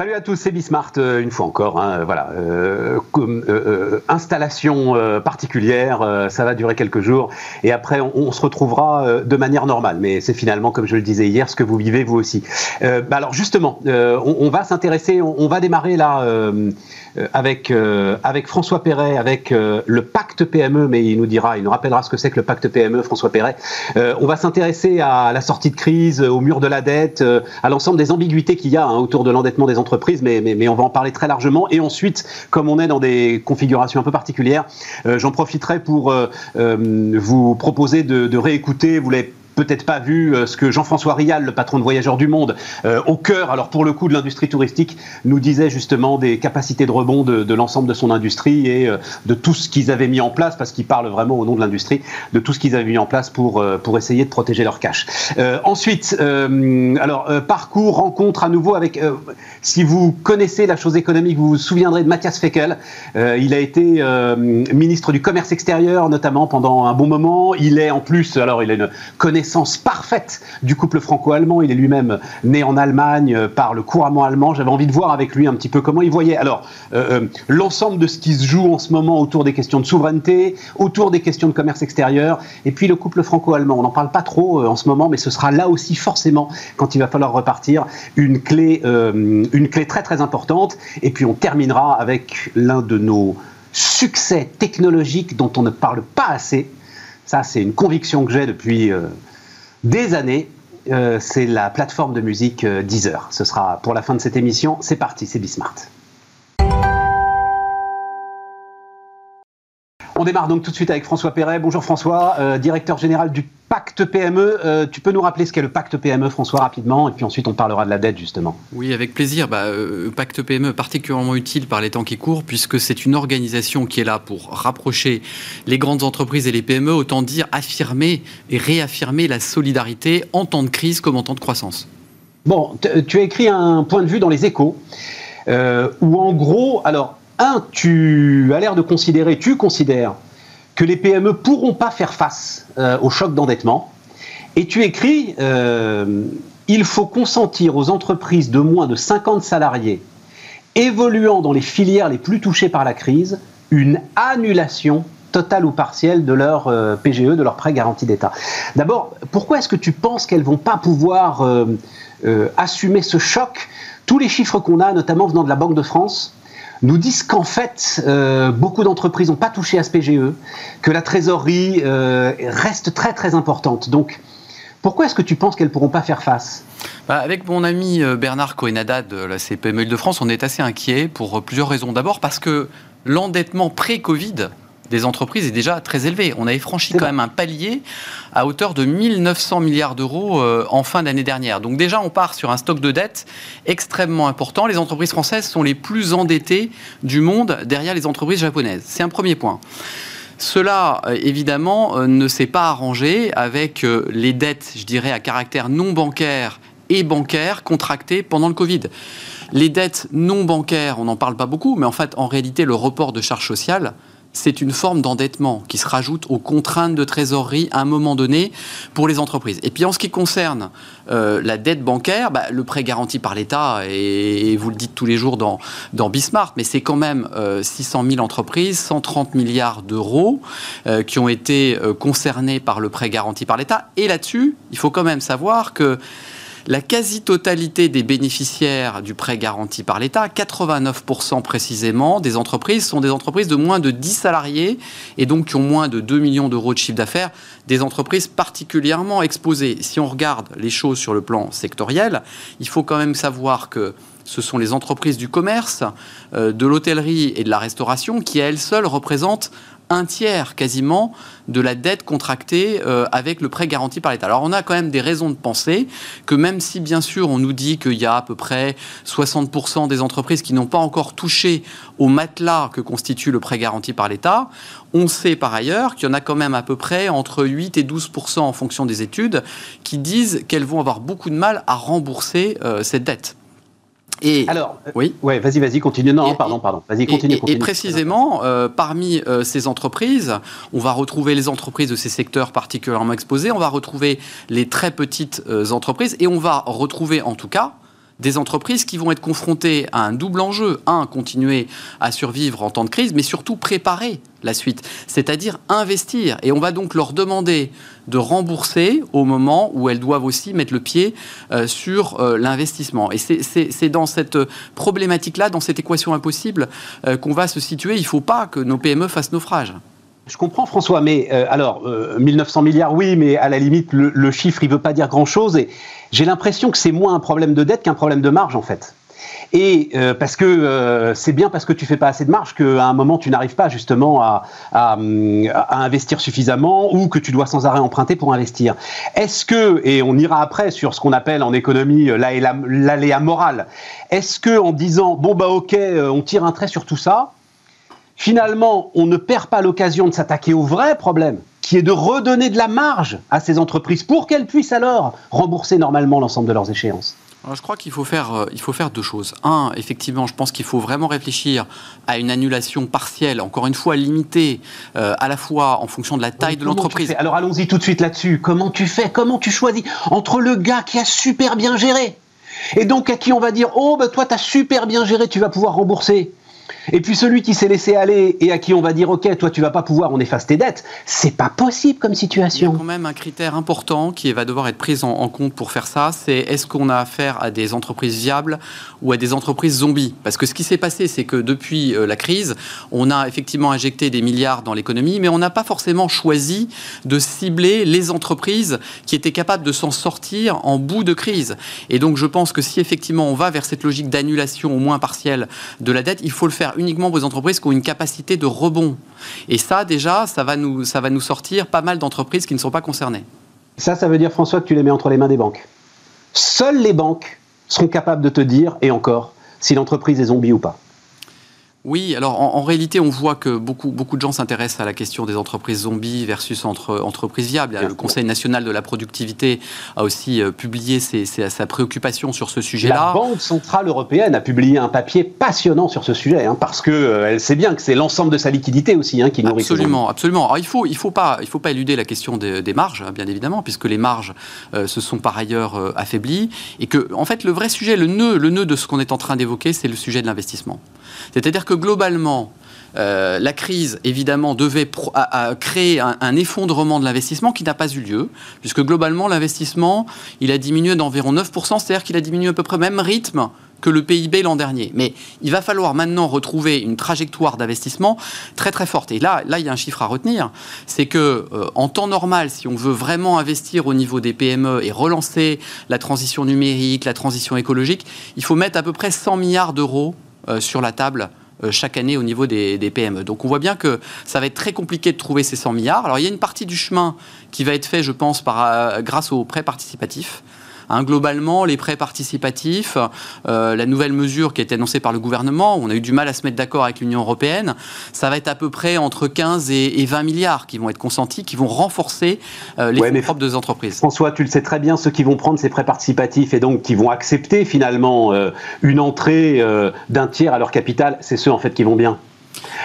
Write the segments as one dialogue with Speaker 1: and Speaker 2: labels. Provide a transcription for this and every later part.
Speaker 1: Salut à tous, c'est Bismart euh, une fois encore. Hein, voilà, euh, euh, installation particulière, ça va durer quelques jours et après on, se retrouvera de manière normale. Mais c'est finalement, comme je le disais hier, ce que vous vivez vous aussi. Bah alors justement, on, va s'intéresser, on, va démarrer là avec avec François Perret, avec le pacte PME, mais il nous dira, il nous rappellera ce que c'est que le pacte PME, François Perret. on va s'intéresser à la sortie de crise, au mur de la dette, à l'ensemble des ambiguïtés qu'il y a hein, autour de l'endettement des entreprises, mais, on va en parler très largement. Et ensuite, comme on est dans des configurations un peu particulières, euh, j'en profiterai pour euh, euh, vous proposer de, réécouter, vous peut-être pas vu euh, ce que Jean-François Rial, le patron de Voyageurs du Monde, euh, au cœur, alors pour le coup de l'industrie touristique, nous disait justement des capacités de rebond de, l'ensemble de son industrie et euh, de tout ce qu'ils avaient mis en place, parce qu'il parle vraiment au nom de l'industrie, de tout ce qu'ils avaient mis en place pour, pour essayer de protéger leur cash. ensuite, alors parcours, rencontre à nouveau avec, si vous connaissez la chose économique, vous vous souviendrez de Mathias Feckel. il a été ministre du Commerce extérieur, notamment pendant un bon moment. Il est en plus, alors il a une connaissance parfaite du couple franco-allemand. Il est lui-même né en Allemagne, euh, parle couramment allemand. J'avais envie de voir avec lui un petit peu comment il voyait. Alors, euh, euh, l'ensemble de ce qui se joue en ce moment autour des questions de souveraineté, autour des questions de commerce extérieur, et puis le couple franco-allemand. On n'en parle pas trop en ce moment, mais ce sera là aussi forcément, quand il va falloir repartir, une clé, une clé très très importante. Et puis on terminera avec l'un de nos succès technologiques dont on ne parle pas assez. Ça, c'est une conviction que j'ai depuis des années. Euh, c'est la plateforme de musique euh, Deezer. Ce sera pour la fin de cette émission. C'est parti, c'est Bismart. On démarre donc tout de suite avec François Perret. Bonjour François, euh, directeur général du pacte PME. Euh, tu peux nous rappeler ce qu'est le pacte PME, François, rapidement, et puis ensuite on parlera de la dette, justement.
Speaker 2: Oui, avec plaisir. Bah, euh, pacte PME, particulièrement utile par les temps qui courent, puisque c'est une organisation qui est là pour rapprocher les grandes entreprises et les PME, autant dire affirmer et réaffirmer la solidarité en temps de crise comme en temps de croissance.
Speaker 1: Bon, tu as écrit un point de vue dans les échos, où en gros, alors un, tu as l'air de considérer, tu considères que les PME pourront pas faire face euh, au choc d'endettement. Et tu écris, euh, il faut consentir aux entreprises de moins de 50 salariés évoluant dans les filières les plus touchées par la crise une annulation totale ou partielle de leur euh, PGE, de leur prêt garanti d'État. D'abord, pourquoi est-ce que tu penses qu'elles vont pas pouvoir assumer ce choc? Tous les chiffres qu'on a, notamment venant de la Banque de France, nous disent qu'en fait, euh, beaucoup d'entreprises n'ont pas touché à ce PGE, que la trésorerie euh, reste très très importante. Donc, pourquoi est-ce que tu penses qu'elles ne pourront pas faire face?
Speaker 2: Bah, Avec mon ami euh, Bernard Cohenada de la CPME de France, on est assez inquiet pour plusieurs raisons. D'abord parce que l'endettement pré-Covid des entreprises est déjà très élevé. On avait franchi quand même un palier à hauteur de 1900 milliards d'euros euh, en fin d'année dernière. Donc déjà, on part sur un stock de dette extrêmement important. Les entreprises françaises sont les plus endettées du monde derrière les entreprises japonaises. C'est un premier point. Cela, euh, évidemment, euh, ne s'est pas arrangé avec les dettes, je dirais, à caractère non bancaire et bancaire contractées pendant le Covid. Les dettes non bancaires, on n'en parle pas beaucoup, mais en fait, en réalité, le report de charges sociales, c'est une forme d'endettement qui se rajoute aux contraintes de trésorerie à un moment donné pour les entreprises. Et puis en ce qui concerne euh, la dette bancaire, bah, le prêt garanti par l'État, et, vous le dites tous les jours dans, dans Bismarck, mais c'est quand même 600 euh, 000 entreprises, 130 milliards d'euros euh, qui ont été concernés par le prêt garanti par l'État. Et là-dessus, il faut quand même savoir que la quasi-totalité des bénéficiaires du prêt garanti par l'État, 89% précisément des entreprises, sont des entreprises de moins de 10 salariés et donc qui ont moins de 2 millions d'euros de chiffre d'affaires, des entreprises particulièrement exposées. Si on regarde les choses sur le plan sectoriel, il faut quand même savoir que ce sont les entreprises du commerce, euh, de l'hôtellerie et de la restauration qui, à elles seules, représentent un tiers quasiment de la dette contractée euh, avec le prêt garanti par l'État. Alors on a quand même des raisons de penser que même si bien sûr on nous dit qu'il y a à peu près 60% des entreprises qui n'ont pas encore touché au matelas que constitue le prêt garanti par l'État, on sait par ailleurs qu'il y en a quand même à peu près entre 8 et 12% en fonction des études qui disent qu'elles vont avoir beaucoup de mal à rembourser euh, cette dette.
Speaker 1: Et alors, euh, oui, ouais, vas-y, vas-y, continue. Non, pardon, pardon. Vas-y, continue,
Speaker 2: et, précisément, euh, parmi euh, ces entreprises, on va retrouver les entreprises de ces secteurs particulièrement exposés. On va retrouver les très petites entreprises et on va retrouver, en tout cas, des entreprises qui vont être confrontées à un double enjeu. Un, continuer à survivre en temps de crise, mais surtout préparer la suite, c'est-à-dire investir. Et on va donc leur demander de rembourser au moment où elles doivent aussi mettre le pied euh, sur euh, l'investissement. Et c'est dans cette problématique-là, dans cette équation impossible, euh, qu'on va se situer. Il ne faut pas que nos PME fassent naufrage.
Speaker 1: Je comprends François, mais alors 1900 milliards, oui, mais à la limite le, le chiffre il veut pas dire grand-chose et j'ai l'impression que c'est moins un problème de dette qu'un problème de marge en fait. Et euh, parce que euh, c'est bien parce que tu fais pas assez de marge qu'à un moment tu n'arrives pas justement à, investir suffisamment ou que tu dois sans arrêt emprunter pour investir. Est-ce que, et on ira après sur ce qu'on appelle en économie l'aléa moral, est-ce que en disant bon bah ok euh, on tire un trait sur tout ça, finalement on ne perd pas l'occasion de s'attaquer au vrai problème qui est de redonner de la marge à ces entreprises pour qu'elles puissent alors rembourser normalement l'ensemble de leurs échéances?
Speaker 2: Je crois qu'il faut faire, euh, il faut faire deux choses. Un, effectivement, je pense qu'il faut vraiment réfléchir à une annulation partielle, encore une fois limitée, euh, à la fois en fonction de la taille de l'entreprise.
Speaker 1: Alors allons-y tout de suite là-dessus. Comment tu fais Comment tu choisis entre le gars qui a super bien géré et donc à qui on va dire oh ben toi tu as super bien géré, tu vas pouvoir rembourser et puis celui qui s'est laissé aller et à qui on va dire ok, toi tu vas pas pouvoir, on efface tes dettes, c'est pas possible comme situation.
Speaker 2: Il y a quand même un critère important qui va devoir être pris en, compte pour faire ça, c'est est-ce qu'on a affaire à des entreprises viables ou à des entreprises zombies? Parce que ce qui s'est passé, c'est que depuis euh, la crise, on a effectivement injecté des milliards dans l'économie, mais on n'a pas forcément choisi de cibler les entreprises qui étaient capables de s'en sortir en bout de crise. Et donc je pense que si effectivement on va vers cette logique d'annulation au moins partielle de la dette, il faut le faire uniquement aux entreprises qui ont une capacité de rebond. Et ça, déjà, ça va nous, ça va nous sortir pas mal d'entreprises qui ne sont pas concernées.
Speaker 1: Ça, ça veut dire, François, que tu les mets entre les mains des banques. Seules les banques seront capables de te dire, et encore, si l'entreprise est zombie ou pas.
Speaker 2: Oui, alors en, réalité, on voit que beaucoup, beaucoup de gens s'intéressent à la question des entreprises zombies versus entre, entreprises viables. Le Conseil national de la productivité a aussi euh, publié sa préoccupation sur ce sujet-là.
Speaker 1: La Banque centrale européenne a publié un papier passionnant sur ce sujet, hein, parce qu'elle euh, sait bien que c'est l'ensemble de sa liquidité aussi hein, qui nourrit
Speaker 2: Absolument, absolument. Alors il ne faut, il faut, pas, il faut pas éluder la question des, marges, hein, bien évidemment, puisque les marges euh, se sont par ailleurs affaiblies, et que, en fait, le vrai sujet, le nœud, le nœud de ce qu'on est en train d'évoquer, c'est le sujet de l'investissement. C'est-à-dire que globalement, euh, la crise, évidemment, devait créer un, effondrement de l'investissement qui n'a pas eu lieu, puisque globalement, l'investissement, il a diminué d'environ 9%, c'est-à-dire qu'il a diminué à peu près au même rythme que le PIB l'an dernier. Mais il va falloir maintenant retrouver une trajectoire d'investissement très très forte. Et là, là, il y a un chiffre à retenir, c'est que euh, en temps normal, si on veut vraiment investir au niveau des PME et relancer la transition numérique, la transition écologique, il faut mettre à peu près 100 milliards d'euros sur la table euh, chaque année au niveau des, PME. Donc on voit bien que ça va être très compliqué de trouver ces 100 milliards. Alors il y a une partie du chemin qui va être fait, je pense, euh, grâce aux prêts participatifs. Hein, globalement, les prêts participatifs, euh, la nouvelle mesure qui a été annoncée par le gouvernement, on a eu du mal à se mettre d'accord avec l'Union européenne, ça va être à peu près entre 15 et, 20 milliards qui vont être consentis, qui vont renforcer euh, les fonds propres des entreprises.
Speaker 1: François, tu le sais très bien, ceux qui vont prendre ces prêts participatifs et donc qui vont accepter finalement euh, une entrée d'un tiers à leur capital, c'est ceux en fait qui vont bien.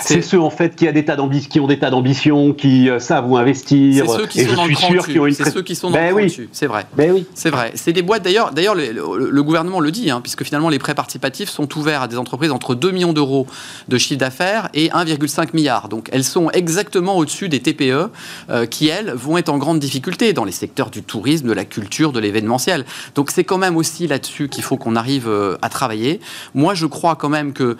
Speaker 1: C'est ceux en fait qui, a des tas qui ont des tas d'ambitions, qui euh, savent où investir.
Speaker 2: C'est ceux qui sont dans le sûr qui ont une. C'est ceux qui sont dans ben le oui. C'est vrai. Ben oui. C'est vrai. C'est des boîtes d'ailleurs. D'ailleurs, le, gouvernement le dit, hein, puisque finalement les prêts participatifs sont ouverts à des entreprises entre 2 millions d'euros de chiffre d'affaires et 1,5 milliard. Donc elles sont exactement au-dessus des TPE euh, qui elles vont être en grande difficulté dans les secteurs du tourisme, de la culture, de l'événementiel. Donc c'est quand même aussi là-dessus qu'il faut qu'on arrive euh, à travailler. Moi, je crois quand même que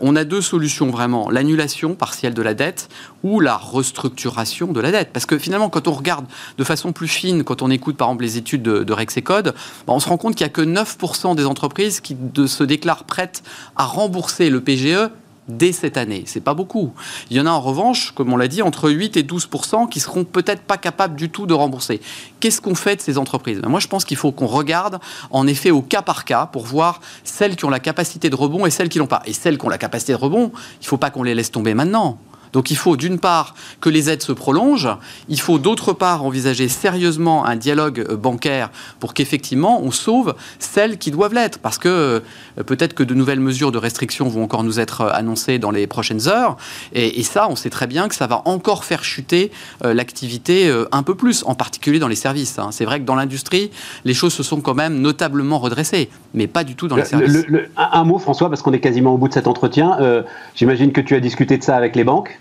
Speaker 2: on a deux solutions vraiment l'annulation partielle de la dette ou la restructuration de la dette. Parce que finalement, quand on regarde de façon plus fine, quand on écoute par exemple les études de, de Rexecode, ben, on se rend compte qu'il n'y a que 9% des entreprises qui se déclarent prêtes à rembourser le PGE dès cette année. C'est pas beaucoup. Il y en a en revanche, comme on l'a dit, entre 8 et 12 qui seront peut-être pas capables du tout de rembourser. Qu'est-ce qu'on fait de ces entreprises? Ben, Moi, je pense qu'il faut qu'on regarde en effet au cas par cas pour voir celles qui ont la capacité de rebond et celles qui l'ont pas. Et celles qui ont la capacité de rebond, il faut pas qu'on les laisse tomber maintenant. Donc il faut d'une part que les aides se prolongent, il faut d'autre part envisager sérieusement un dialogue euh, bancaire pour qu'effectivement on sauve celles qui doivent l'être. Parce que euh, peut-être que de nouvelles mesures de restriction vont encore nous être euh, annoncées dans les prochaines heures. Et, ça, on sait très bien que ça va encore faire chuter l'activité un peu plus, en particulier dans les services. Hein. C'est vrai que dans l'industrie, les choses se sont quand même notablement redressées, mais pas du tout dans les services.
Speaker 1: un, mot, François, parce qu'on est quasiment au bout de cet entretien. J'imagine que tu as discuté de ça avec les banques.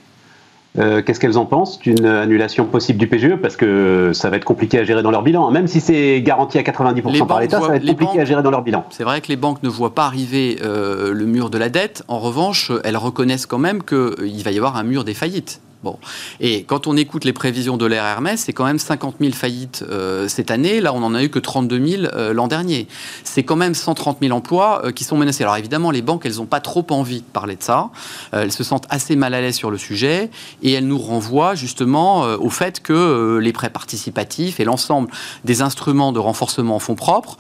Speaker 1: Euh, qu'est-ce qu'elles en pensent d'une annulation possible du PGE Parce que ça va être compliqué à gérer dans leur bilan. Même si c'est garanti à 90% par l'État, ça va être compliqué à gérer dans leur bilan.
Speaker 2: C'est vrai que les banques ne voient pas arriver euh, le mur de la dette. En revanche, elles reconnaissent quand même qu'il va y avoir un mur des faillites. Bon. Et quand on écoute les prévisions de l'RRMS, c'est quand même 50 000 faillites euh, cette année. Là, on n'en a eu que 32 000 euh, l'an dernier. C'est quand même 130 000 emplois euh, qui sont menacés. Alors évidemment, les banques, elles n'ont pas trop envie de parler de ça. elles se sentent assez mal à l'aise sur le sujet et elles nous renvoient justement au fait que les prêts participatifs et l'ensemble des instruments de renforcement en fonds propres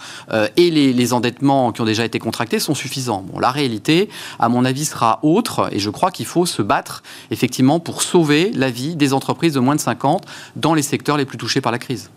Speaker 2: et les, les, endettements qui ont déjà été contractés sont suffisants. Bon, la réalité, à mon avis, sera autre et je crois qu'il faut se battre effectivement pour sauver la vie des entreprises de moins de 50 dans les secteurs les plus touchés par la crise.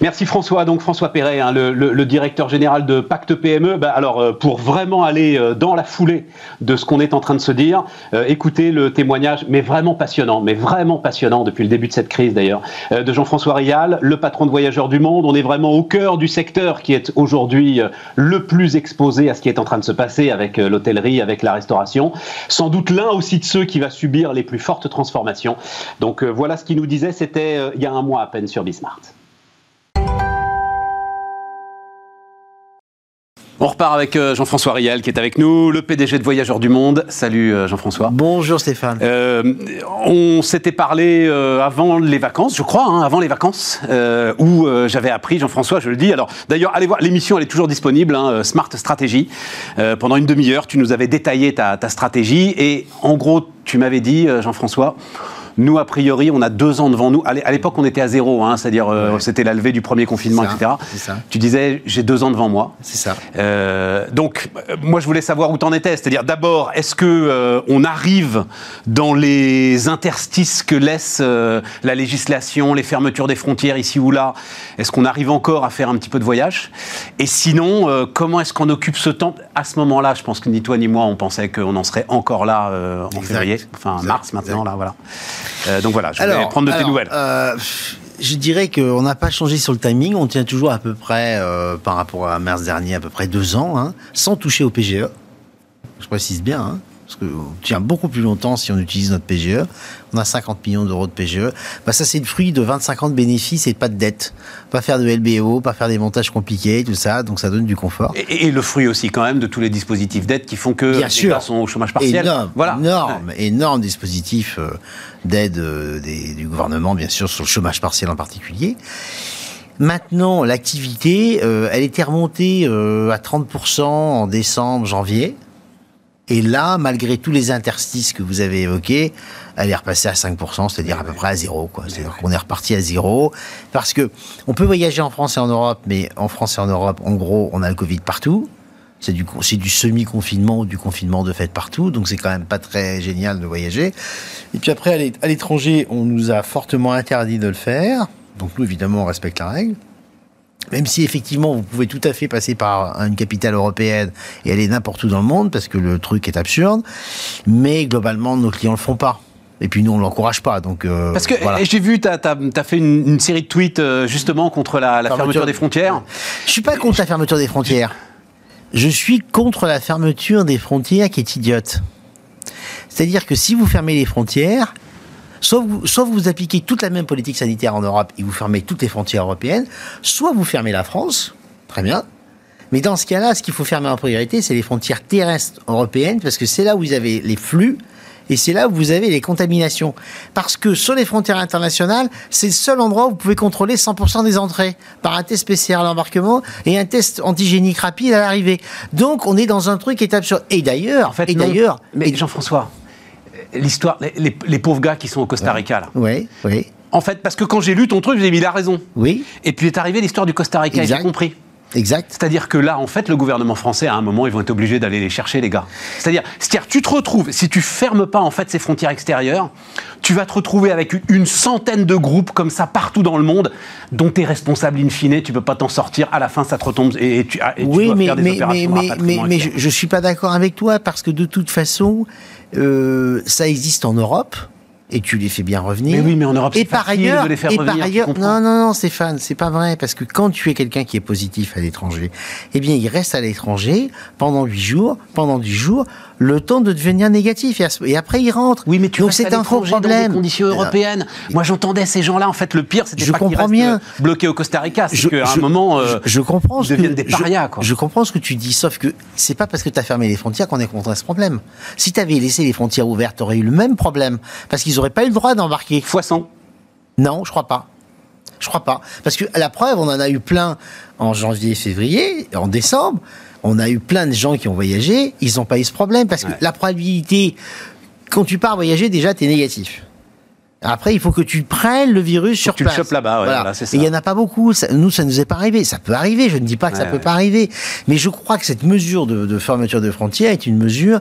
Speaker 1: Merci François. Donc François Perret, hein, le, directeur général de Pacte PME. Bah, alors euh, pour vraiment aller euh, dans la foulée de ce qu'on est en train de se dire, euh, écoutez le témoignage, mais vraiment passionnant, mais vraiment passionnant depuis le début de cette crise d'ailleurs, de Jean-François Rial, le patron de Voyageurs du Monde. On est vraiment au cœur du secteur qui est aujourd'hui le plus exposé à ce qui est en train de se passer avec l'hôtellerie, avec la restauration. Sans doute l'un aussi de ceux qui va subir les plus fortes transformations. Donc voilà ce qu'il nous disait. C'était il y a un mois à peine sur Bismart. On repart avec euh, Jean-François Riel qui est avec nous, le PDG de Voyageurs du Monde. Salut euh, Jean-François.
Speaker 3: Bonjour Stéphane. Euh,
Speaker 1: on s'était parlé avant les vacances, je crois, hein, avant les vacances, où j'avais appris, Jean-François, je le dis. Alors d'ailleurs, allez voir, l'émission elle est toujours disponible, hein, Smart Stratégie. pendant une demi-heure, tu nous avais détaillé ta stratégie et en gros, tu m'avais dit, Jean-François, nous, a priori, on a deux ans devant nous. À l'époque, on était à zéro, hein, c'est-à-dire euh, c'était la levée du premier confinement, etc. Ça. Tu disais, j'ai deux ans devant moi.
Speaker 3: C'est ça.
Speaker 1: Euh, donc, euh, moi, je voulais savoir où t'en étais. C'est-à-dire, d'abord, est-ce que on arrive dans les interstices que laisse la législation, les fermetures des frontières ici ou là? Est-ce qu'on arrive encore à faire un petit peu de voyage? Et sinon, comment est-ce qu'on occupe ce temps À ce moment-là, je pense que ni toi ni moi, on pensait qu'on en serait encore là en février, enfin mars maintenant, là, voilà. Euh, donc voilà, je vais prendre de tes nouvelles. Euh,
Speaker 3: je dirais qu'on n'a pas changé sur le timing. On tient toujours à peu près, euh, par rapport à mars dernier, à peu près deux ans, hein, sans toucher au PGE. Je précise bien. Hein parce qu'on tient beaucoup plus longtemps si on utilise notre PGE. On a 50 millions d'euros de PGE. Bah ça, c'est le fruit de 25 ans de bénéfices et pas de dettes. Pas faire de LBO, pas faire des montages compliqués, tout ça. Donc ça donne du confort.
Speaker 1: Et, le fruit aussi, quand même, de tous les dispositifs d'aide qui font que
Speaker 3: Bien sûr.
Speaker 1: sont au chômage partiel.
Speaker 3: Énorme, voilà. énorme, énorme dispositif euh, d'aide euh, du gouvernement, bien sûr, sur le chômage partiel en particulier. Maintenant, l'activité, euh, elle était remontée à 30% en décembre, janvier. Et là, malgré tous les interstices que vous avez évoqués, elle est repassée à 5%, c'est-à-dire à peu près à zéro. C'est-à-dire qu'on est reparti à zéro. Parce que on peut voyager en France et en Europe, mais en France et en Europe, en gros, on a le Covid partout. C'est du, du semi-confinement ou du confinement de fait partout, donc c'est quand même pas très génial de voyager. Et puis après, à l'étranger, on nous a fortement interdit de le faire. Donc nous, évidemment, on respecte la règle. Même si effectivement vous pouvez tout à fait passer par une capitale européenne et aller n'importe où dans le monde parce que le truc est absurde, mais globalement nos clients le font pas. Et puis nous, on l'encourage pas. Donc,
Speaker 1: euh, Parce que j'ai vu, tu as, fait une, série de tweets euh, justement contre la, fermeture, des frontières.
Speaker 3: Je suis pas contre la fermeture des frontières. Je suis contre la fermeture des frontières qui est idiote. C'est-à-dire que si vous fermez les frontières, Soit vous, soit vous appliquez toute la même politique sanitaire en Europe et vous fermez toutes les frontières européennes, soit vous fermez la France, très bien. Mais dans ce cas-là, ce qu'il faut fermer en priorité, c'est les frontières terrestres européennes, parce que c'est là où vous avez les flux et c'est là où vous avez les contaminations. Parce que sur les frontières internationales, c'est le seul endroit où vous pouvez contrôler 100% des entrées par un test PCR à l'embarquement et un test antigénique rapide à l'arrivée. Donc on est dans un truc qui est absurde. Et d'ailleurs, en fait, et d'ailleurs,
Speaker 1: mais Jean-François, l'histoire, les, pauvres gars qui sont au Costa Rica, là.
Speaker 3: Oui, oui.
Speaker 1: En fait, parce que quand j'ai lu ton truc, j'ai dit, il a raison.
Speaker 3: Oui.
Speaker 1: Et puis est arrivé l'histoire du Costa Rica, j'ai compris.
Speaker 3: Exact.
Speaker 1: C'est-à-dire que là, en fait, le gouvernement français, à un moment, ils vont être obligés d'aller les chercher, les gars. C'est-à-dire, c'est-à-dire, tu te retrouves, si tu fermes pas en fait ces frontières extérieures, tu vas te retrouver avec une centaine de groupes comme ça partout dans le monde, dont tu es responsable in fine, tu peux pas t'en sortir. À la fin, ça te retombe et, tu, et
Speaker 3: oui, mais,
Speaker 1: faire des
Speaker 3: mais,
Speaker 1: opérations
Speaker 3: mais, mais, mais je, je suis pas d'accord avec toi parce que de toute façon, euh, ça existe en Europe et tu les fais bien revenir.
Speaker 1: Mais oui, mais en Europe,
Speaker 3: et
Speaker 1: c'est
Speaker 3: par ailleurs,
Speaker 1: de les faire
Speaker 3: et
Speaker 1: revenir,
Speaker 3: par ailleurs, non, non, non, Stéphane, c'est pas vrai parce que quand tu es quelqu'un qui est positif à l'étranger, eh bien, il reste à l'étranger pendant huit jours, pendant dix jours, le temps de devenir négatif et, après il rentre.
Speaker 1: Oui, mais tu
Speaker 3: donc c'est un
Speaker 1: dans
Speaker 3: problème.
Speaker 1: des conditions européennes. Moi, j'entendais ces gens-là. En fait, le pire, c'était
Speaker 3: Je
Speaker 1: pas qu'ils
Speaker 3: comprends
Speaker 1: restent
Speaker 3: bien.
Speaker 1: euh, bloqués au Costa Rica, c'est qu'à un moment, euh,
Speaker 3: je, je comprends
Speaker 1: ils
Speaker 3: ce que
Speaker 1: deviennent des parias, quoi.
Speaker 3: Je, comprends ce que tu dis, sauf que c'est pas parce que tu as fermé les frontières qu'on est contre ce problème. Si tu avais laissé les frontières ouvertes, tu aurais eu le même problème parce qu'ils auraient pas eu le droit d'embarquer.
Speaker 1: fois 100.
Speaker 3: Non, je crois pas. Je crois pas. Parce que la preuve, on en a eu plein en janvier, février, en décembre. On a eu plein de gens qui ont voyagé, ils n'ont pas eu ce problème parce que
Speaker 1: Ouais.
Speaker 3: la probabilité, quand tu pars voyager, déjà, tu es négatif. Après, il faut que tu prennes le virus sur
Speaker 1: que tu le
Speaker 3: place.
Speaker 1: chopes là-bas, ouais, voilà, c'est ça.
Speaker 3: Et il y en a pas beaucoup. Ça- nous, ça nous est pas arrivé. Ça peut arriver. Je ne dis pas que ça
Speaker 1: Ouais,
Speaker 3: peut pas arriver. Mais je crois que cette mesure de, de fermeture de frontières est une mesure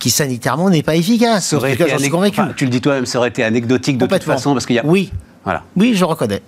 Speaker 3: qui sanitairement n'est pas efficace.
Speaker 1: Ça aurait
Speaker 3: En tout cas,
Speaker 1: été
Speaker 3: j'en suis convaincu.
Speaker 1: enfin, tu le dis toi-même, ça aurait été anecdotique de toute façon, parce qu'il y a.
Speaker 3: Oui,
Speaker 1: Voilà.
Speaker 3: oui, je reconnais.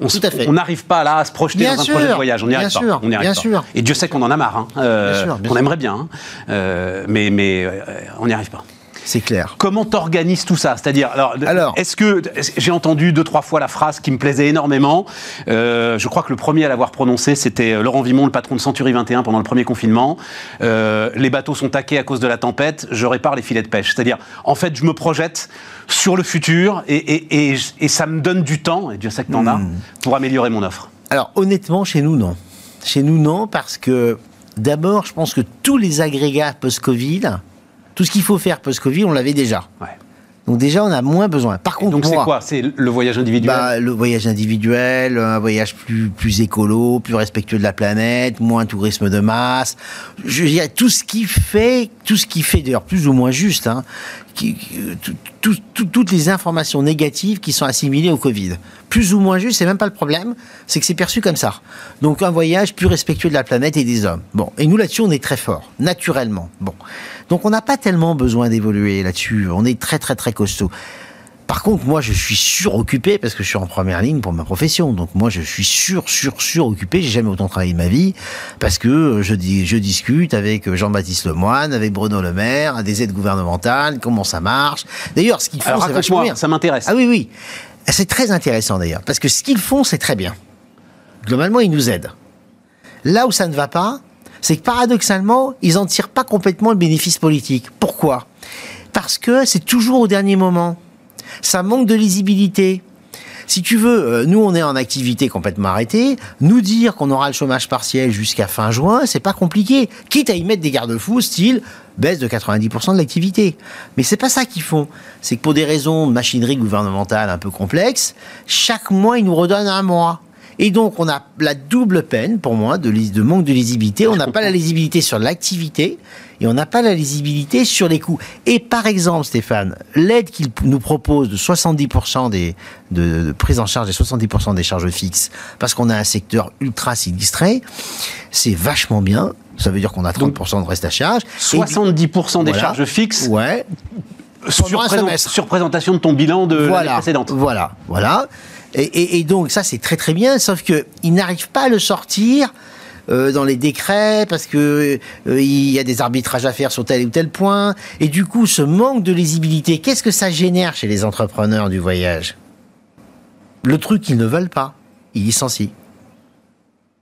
Speaker 1: On. On n'arrive pas là à se projeter
Speaker 3: Bien
Speaker 1: dans un projet de voyage. On n'y
Speaker 3: bien
Speaker 1: arrive
Speaker 3: sûr,
Speaker 1: pas. On n'y arrive
Speaker 3: bien
Speaker 1: pas.
Speaker 3: sûr.
Speaker 1: Et Dieu sait qu'on en a marre. Hein, euh,
Speaker 3: Bien sûr, bien
Speaker 1: qu'on
Speaker 3: sûr.
Speaker 1: aimerait bien. hein. Euh, mais mais euh, on n'y arrive pas.
Speaker 3: C'est clair.
Speaker 1: Comment t'organises tout ça? C'est-à-dire, alors,
Speaker 3: Alors.
Speaker 1: est-ce que j'ai entendu deux trois fois la phrase qui me plaisait énormément Euh, Je crois que le premier à l'avoir prononcé, c'était euh, Laurent Vimon, le patron de Century 21 pendant le premier confinement. Euh, les bateaux sont taqués à cause de la tempête. Je répare les filets de pêche. C'est-à-dire, en fait, je me projette sur le futur et, et, et, et ça me donne du temps. Et Dieu sait que t'en as
Speaker 3: Hmm.
Speaker 1: pour améliorer mon offre.
Speaker 3: Alors honnêtement, chez nous, non. Chez nous, non, parce que d'abord, je pense que tous les agrégats post-Covid, tout ce qu'il faut faire post-Covid, on l'avait déjà.
Speaker 1: Ouais.
Speaker 3: Donc déjà, on a moins besoin. Par contre,
Speaker 1: Donc c'est quoi? C'est le voyage individuel?
Speaker 3: bah, le voyage individuel, un voyage plus, plus écolo, plus respectueux de la planète, moins tourisme de masse. Je veux dire, tout ce qui fait, tout ce qui fait d'ailleurs plus ou moins juste, hein, toutes les informations négatives qui sont assimilées au Covid. Plus ou moins juste, c'est même pas le problème, c'est que c'est perçu comme ça. Donc un voyage plus respectueux de la planète et des hommes. Bon, et nous là-dessus, on est très fort, naturellement. Bon, donc on n'a pas tellement besoin d'évoluer là-dessus. On est très très très costaud. Par contre, moi, je suis suroccupé parce que je suis en première ligne pour ma profession. Donc, moi, je suis sur, sur, suroccupé. J'ai jamais autant travaillé de ma vie parce que je, dis, je discute avec Jean-Baptiste Lemoyne, avec Bruno Le Maire, des aides gouvernementales, comment ça marche. D'ailleurs, ce qu'ils font, c'est vachement bien.
Speaker 1: ça m'intéresse.
Speaker 3: Ah oui, oui. C'est très intéressant d'ailleurs, parce que ce qu'ils font, c'est très bien. Globalement, ils nous aident. Là où ça ne va pas, c'est que paradoxalement, ils n'en tirent pas complètement le bénéfice politique. Pourquoi? Parce que c'est toujours au dernier moment. Ça manque de lisibilité. Si tu veux, euh, nous on est en activité complètement arrêtée. Nous dire qu'on aura le chômage partiel jusqu'à fin juin, c'est pas compliqué. Quitte à y mettre des garde-fous, style baisse de 90% de l'activité. Mais c'est pas ça qu'ils font. C'est que pour des raisons de machinerie gouvernementale un peu complexes, chaque mois ils nous redonnent un mois. Et donc on a la double peine pour moi de, manque de lisibilité. On n'a pas la lisibilité sur l'activité et on n'a pas la lisibilité sur les coûts. Et par exemple, Stéphane, l'aide qu'il nous propose de 70% des, de, de prise en charge des 70% des charges fixes, parce qu'on a un secteur ultra sinistré, c'est vachement bien. Ça veut dire qu'on a 30% de reste à charge. Et du-
Speaker 1: 70% des
Speaker 3: Voilà.
Speaker 1: charges fixes
Speaker 3: Ouais,
Speaker 1: sur, présent- sur présentation de ton bilan de l'année
Speaker 3: voilà,
Speaker 1: précédente.
Speaker 3: Voilà, voilà. Et, donc ça c'est très très bien, sauf que ils n'arrivent pas à le sortir euh, dans les décrets parce que euh, y a des arbitrages à faire sur tel ou tel point. Et du coup, ce manque de lisibilité, qu'est-ce que ça génère chez les entrepreneurs du voyage? Le truc qu'ils ne veulent pas, ils licencient.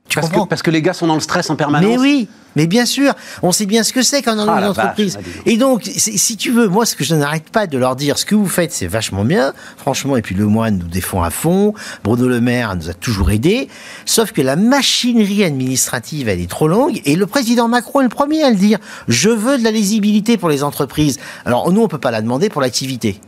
Speaker 3: Tu
Speaker 1: Parce que,
Speaker 3: comprends
Speaker 1: parce que les gars sont dans le stress en permanence.
Speaker 3: mais oui, mais bien sûr, on sait bien ce que c'est quand on
Speaker 1: Ah,
Speaker 3: a
Speaker 1: la
Speaker 3: une entreprise.
Speaker 1: vache, ah,
Speaker 3: et donc, si tu veux, moi, ce que je n'arrête pas de leur dire, ce que vous faites, c'est vachement bien, franchement. Et puis le moine nous défend à fond, Bruno Le Maire nous a toujours aidés. Sauf que la machinerie administrative, elle est trop longue. Et le président Macron est le premier à le dire. Je veux de la lisibilité pour les entreprises. Alors nous, on peut pas la demander pour l'activité.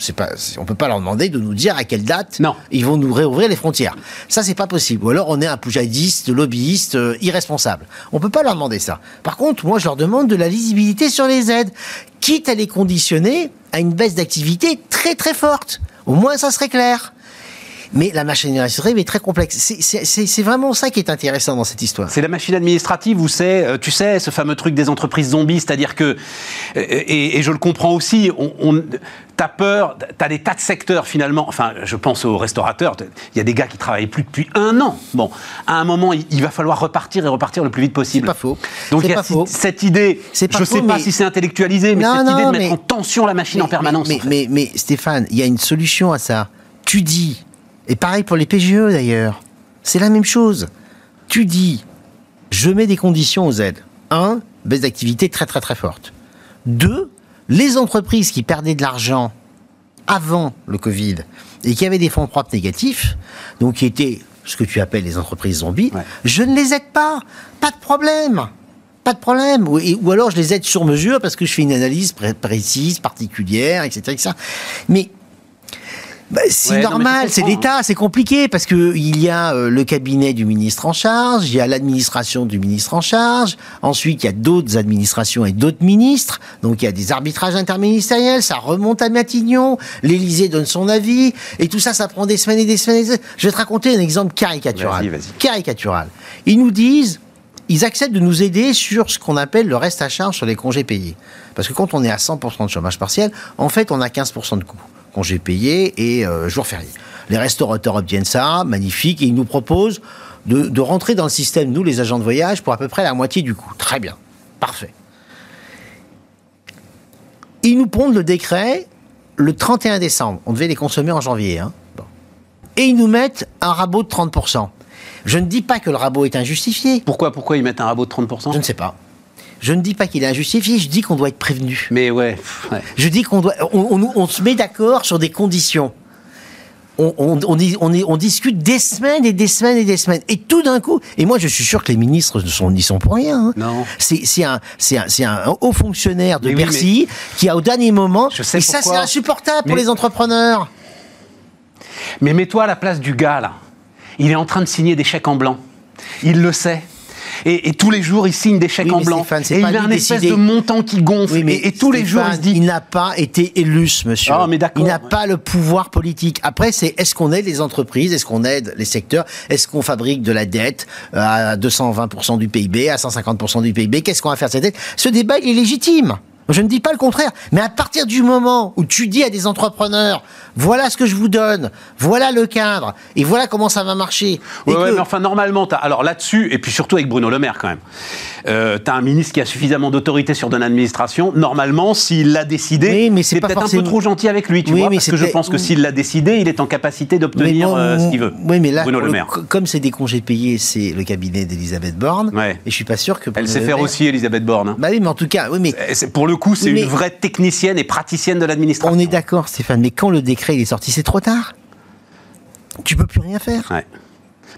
Speaker 3: C'est pas, on peut pas leur demander de nous dire à quelle date
Speaker 1: Non.
Speaker 3: ils vont nous réouvrir les frontières. Ça, c'est pas possible. Ou alors, on est un poujadiste, lobbyiste, euh, irresponsable. On peut pas leur demander ça. Par contre, moi, je leur demande de la lisibilité sur les aides, quitte à les conditionner à une baisse d'activité très très forte. Au moins, ça serait clair. Mais la machine administrative est très complexe. C'est vraiment ça qui est intéressant dans cette histoire.
Speaker 1: C'est la machine administrative où c'est, euh, tu sais, ce fameux truc des entreprises zombies, c'est-à-dire que, et, je le comprends aussi, on, on t'as peur, t'as des tas de secteurs finalement, enfin je pense aux restaurateurs, il y a des gars qui travaillent plus depuis un an. Bon, à un moment, il, va falloir repartir et repartir le plus vite possible.
Speaker 3: C'est pas faux.
Speaker 1: Donc il y
Speaker 3: a
Speaker 1: cette idée, je ne sais pas si c'est intellectualisé, mais cette idée de mettre en tension la machine en permanence.
Speaker 3: Mais, mais Stéphane, il y a une solution à ça. Tu dis, et pareil pour les PGE d'ailleurs, c'est la même chose. Tu dis, je mets des conditions aux aides. Un, baisse d'activité très très très forte. Deux, les entreprises qui perdaient de l'argent avant le Covid et qui avaient des fonds propres négatifs, donc qui étaient ce que tu appelles les entreprises zombies, je ne les aide pas. Pas de problème. Pas de problème. Ou, ou, alors je les aide sur mesure parce que je fais une analyse précise, particulière, etc. etc. Mais bah, c'est normal, c'est l'État, c'est compliqué parce que il y a euh, le cabinet du ministre en charge, il y a l'administration du ministre en charge, ensuite il y a d'autres administrations et d'autres ministres, donc il y a des arbitrages interministériels, ça remonte à Matignon, l'Élysée donne son avis, et tout ça, ça prend des semaines et des semaines. Et des semaines. Je vais te raconter un exemple caricatural. Caricatural. Ils nous disent, ils acceptent de nous aider sur ce qu'on appelle le reste à charge sur les congés payés. Parce que quand on est à 100% de chômage partiel, en fait, on a 15% de coûts congés payés et euh, jours fériés. Les restaurateurs obtiennent ça, magnifique, et ils nous proposent de, rentrer dans le système, nous les agents de voyage, pour à peu près la moitié du coût. Très bien, parfait. Ils nous pondent le décret le 31 décembre. On devait les consommer en janvier. Hein. Et ils nous mettent un rabot de 30%. Je ne dis pas que le rabot est injustifié.
Speaker 1: Pourquoi, pourquoi ils mettent un rabot de 30%
Speaker 3: Je ne sais pas. Je ne dis pas qu'il est injustifié, je dis qu'on doit être prévenu.
Speaker 1: Mais ouais.
Speaker 3: Je dis qu'on doit. On, se met d'accord sur des conditions. On, on, discute des semaines et des semaines et des semaines. Et tout d'un coup, et moi je suis sûr que les ministres n'y sont, pour rien. Hein.
Speaker 1: Non.
Speaker 3: C'est un, un, haut fonctionnaire de Bercy qui a au dernier moment. Je sais et ça c'est insupportable pour les entrepreneurs.
Speaker 1: Mais mets-toi à la place du gars là. Il est en train de signer des chèques en blanc. Il le sait et, tous les jours il signe des chèques en blanc. et il a un espèce de montant qui gonfle. mais et, tous les jours il se dit.
Speaker 3: Il n'a pas été élu, monsieur. Ah, mais il n'a pas le pouvoir politique. Après, c'est est-ce qu'on aide les entreprises, est-ce qu'on aide les secteurs, est-ce qu'on fabrique de la dette euh, à 220% du PIB, à 150% du PIB, qu'est-ce qu'on va faire de cette dette? Ce débat il est légitime. Je ne dis pas le contraire. Mais à partir du moment où tu dis à des entrepreneurs, voilà ce que je vous donne, voilà le cadre, et voilà comment ça va marcher.
Speaker 1: Oui, mais enfin, normalement, alors là-dessus, et puis surtout avec Bruno Le Maire quand même, euh, tu as un ministre qui a suffisamment d'autorité sur une administration. Normalement, s'il l'a décidé, c'est peut-être un peu trop gentil avec lui, tu vois, parce que je pense que s'il l'a décidé, il est en capacité d'obtenir euh, ce qu'il veut.
Speaker 3: Oui, mais là, Bruno Le Maire. comme c'est des congés payés, c'est le cabinet d'Elisabeth Borne, et je suis pas sûr que.
Speaker 1: Elle sait faire aussi, Elisabeth Borne. Hein.
Speaker 3: Bah oui, mais en tout cas, oui, mais.
Speaker 1: Pour le coup, c'est une vraie technicienne et praticienne de l'administration.
Speaker 3: On est d'accord, Stéphane, mais quand le décret est sorti, c'est trop tard? Tu peux plus rien faire.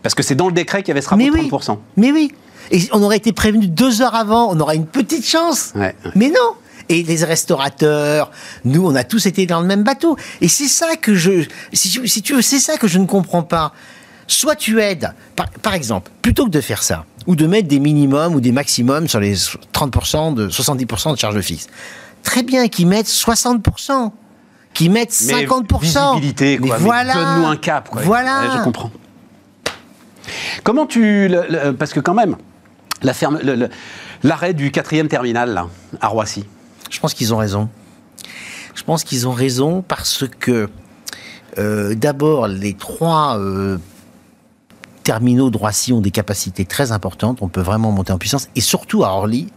Speaker 1: Parce que c'est dans le décret qu'il y avait ce rapport de 30%.
Speaker 3: Mais oui. Et on aurait été prévenu deux heures avant, on aurait une petite chance. Mais non. Et les restaurateurs, nous, on a tous été dans le même bateau. Et c'est ça que je, si tu, veux, c'est ça que je ne comprends pas. Soit tu aides, par, exemple, plutôt que de faire ça, ou de mettre des minimums ou des maximums sur les 30%, de 70% de charges fixes. Très bien qu'ils mettent 60%, qu'ils mettent 50%.
Speaker 1: Visibilité, quoi. Mais voilà. Donne-nous un cap, quoi.
Speaker 3: Voilà.
Speaker 1: je comprends. Comment tu. parce que quand même, l'arrêt du quatrième terminal, là, à Roissy.
Speaker 3: Je pense qu'ils ont raison. Je pense qu'ils ont raison parce que, euh, d'abord, les trois euh, terminaux de Roissy ont des capacités très importantes. On peut vraiment monter en puissance. Et surtout à Orly,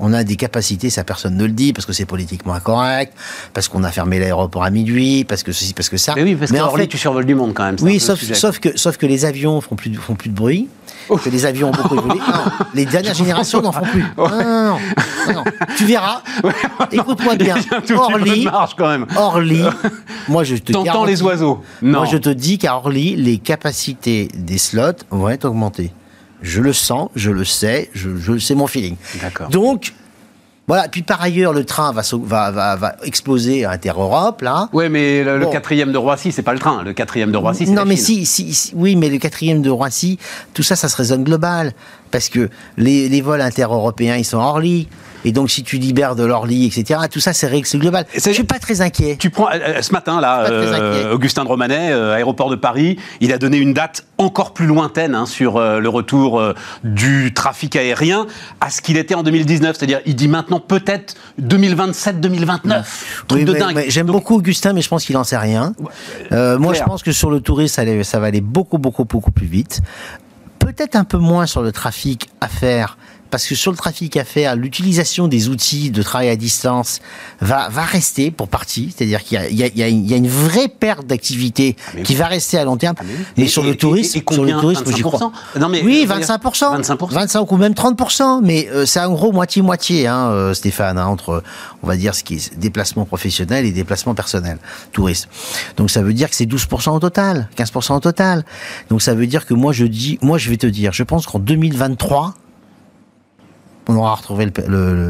Speaker 3: on a des capacités, ça personne ne le dit, parce que c'est politiquement incorrect, parce qu'on a fermé l'aéroport à minuit, parce que ceci, parce que ça.
Speaker 1: Mais oui, parce qu'en fait, tu survoles du monde quand même.
Speaker 3: Oui, sauf, sauf, que, sauf que les avions font plus, font plus de bruit, que les avions ont beaucoup évolué. les dernières générations n'en font plus. Non, non, non, Tu verras. Écoute-moi bien. Orly,
Speaker 1: quand même.
Speaker 3: Orly, moi je te
Speaker 1: T'entends les oiseaux.
Speaker 3: Non. Moi je te dis qu'à Orly, les capacités des slots vont être augmentées. Je le sens, je le sais, je, je c'est mon feeling.
Speaker 1: D'accord.
Speaker 3: Donc, voilà. Puis par ailleurs, le train va, va, va, va exploser à Inter-Europe, là.
Speaker 1: Oui, mais le, quatrième de Roissy, c'est pas le train. Le quatrième de Roissy, c'est
Speaker 3: Non, mais Si, si, oui, mais le quatrième de Roissy, tout ça, ça se résonne global. Parce que les, les vols inter-européens, ils sont hors lit. Et donc, si tu libères de lit, etc., tout ça, c'est règle, c'est global. Je suis pas très inquiet.
Speaker 1: Tu prends euh, ce matin là, euh, Augustin de Romanet, euh, aéroport de Paris, il a donné une date encore plus lointaine hein, sur euh, le retour euh, du trafic aérien à ce qu'il était en 2019. C'est-à-dire, il dit maintenant peut-être 2027-2029. Truc de dingue.
Speaker 3: J'aime beaucoup Augustin, mais je pense qu'il en sait rien. Euh, moi, je pense que sur le tourisme, ça va aller beaucoup, beaucoup, beaucoup plus vite. Peut-être un peu moins sur le trafic à faire. Parce que sur le trafic à faire, l'utilisation des outils de travail à distance va, va rester pour partie. C'est-à-dire qu'il y a, y, y, une- vraie perte d'activité qui va rester à long terme.
Speaker 1: Ah, mais oui.
Speaker 3: mais
Speaker 1: Et-
Speaker 3: sur
Speaker 1: et-
Speaker 3: le tourisme,
Speaker 1: et-
Speaker 3: sur le tourisme, j'y crois.
Speaker 1: 25% Non, mais,
Speaker 3: oui,
Speaker 1: euh,
Speaker 3: 25%.
Speaker 1: 25%.
Speaker 3: 25 ou même 30%. Mais euh, c'est en gros moitié-moitié, hein, euh, Stéphane, hein, entre, on va dire, ce qui est déplacement professionnel et déplacement personnel, tourisme. Donc ça veut dire que c'est 12% au total, 15% au total. Donc ça veut dire que moi je dis, moi je vais te dire, je pense qu'en 2023, on aura retrouvé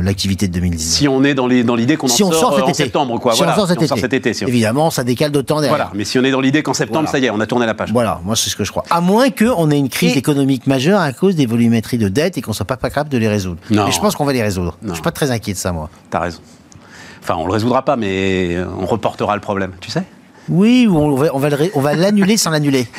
Speaker 3: l'activité de 2019.
Speaker 1: Si on est dans l'idée qu'on
Speaker 3: Si
Speaker 1: en
Speaker 3: on
Speaker 1: sort, euh,
Speaker 3: cet
Speaker 1: en
Speaker 3: été.
Speaker 1: septembre, quoi.
Speaker 3: Si
Speaker 1: voilà,
Speaker 3: on sort cet
Speaker 1: si on sort
Speaker 3: été.
Speaker 1: cet
Speaker 3: Évidemment, ça décale d'autant derrière.
Speaker 1: Voilà, mais si on est dans l'idée qu'en septembre,
Speaker 3: Voilà.
Speaker 1: ça y est, on a tourné la page.
Speaker 3: Voilà, moi c'est ce que je crois. À moins qu'on ait une crise
Speaker 1: Et-
Speaker 3: économique majeure à cause des volumétries de dette et qu'on soit pas capable de les résoudre.
Speaker 1: Non.
Speaker 3: Mais je pense qu'on va les résoudre.
Speaker 1: Non.
Speaker 3: Je suis pas très inquiet de ça, moi.
Speaker 1: T'as raison. Enfin, on le résoudra pas, mais on reportera le problème, tu sais?
Speaker 3: Oui, ou on va, on va l'annuler sans l'annuler.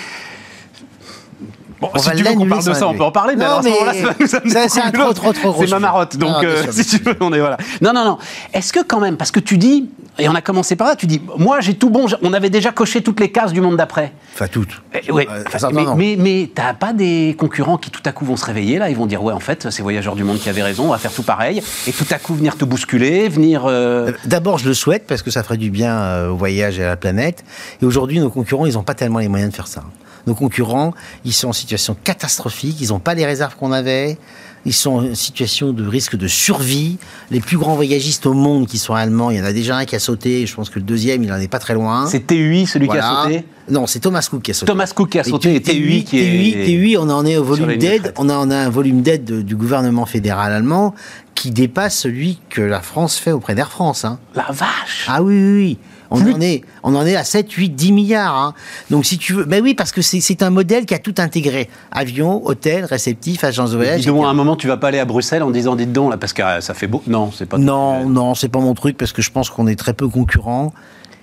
Speaker 1: Bon,
Speaker 3: On
Speaker 1: si
Speaker 3: va
Speaker 1: tu veux qu'on parle de ça, on peut en parler, mais
Speaker 3: Non,
Speaker 1: alors à ce
Speaker 3: mais
Speaker 1: moment-là, ça va nous amener
Speaker 3: ça,
Speaker 1: beaucoup
Speaker 3: c'est trop, trop, trop gros
Speaker 1: C'est ma marotte, donc
Speaker 3: bien
Speaker 1: euh,
Speaker 3: sûr,
Speaker 1: si tu veux, on est voilà. Non, non, non. Est-ce que quand même, parce que tu dis, et on a commencé par là, tu dis, moi j'ai tout bon, on avait déjà coché toutes les cases du monde d'après.
Speaker 3: Enfin, toutes.
Speaker 1: Eh, ouais.
Speaker 3: Euh,
Speaker 1: Enfin, mais
Speaker 3: non.
Speaker 1: mais, mais t'as pas des concurrents qui tout à coup vont se réveiller là, ils vont dire ouais en fait c'est Voyageurs du Monde qui avait raison, on va faire tout pareil, et tout à coup venir te bousculer, venir. euh,
Speaker 3: Euh, D'abord, je le souhaite parce que ça ferait du bien euh, au voyage et à la planète. Et aujourd'hui, nos concurrents, ils n'ont pas tellement les moyens de faire ça. Nos concurrents, ils sont en situation catastrophique. Ils n'ont pas les réserves qu'on avait. Ils sont en situation de risque de survie. Les plus grands voyagistes au monde qui sont allemands, il y en a déjà un qui a sauté. Je pense que le deuxième, il en est pas très loin.
Speaker 1: c'est TUI celui qui a sauté.
Speaker 3: Non, c'est Thomas Cook qui a sauté.
Speaker 1: Thomas Cook qui a sauté et TUI qui est.
Speaker 3: TUI, TUI, on en est au volume d'aide. On a, on a un volume d'aide de- du gouvernement fédéral allemand qui dépasse celui que la France fait auprès d'Air France. Hein.
Speaker 1: La vache.
Speaker 3: Ah oui, oui, oui. On en, est, on en est à 7, 8, 10 milliards. hein. Donc si tu veux... Ben oui, parce que c'est un modèle qui a tout intégré. Avion, hôtel, réceptif, agence de voyage.
Speaker 1: Dis donc,
Speaker 3: etc.
Speaker 1: à un moment, tu vas pas aller à Bruxelles en disant, dites donc, là, parce que euh, ça fait beau. Non, c'est pas.
Speaker 3: Non, non, c'est pas mon truc parce que je pense qu'on est très peu concurrents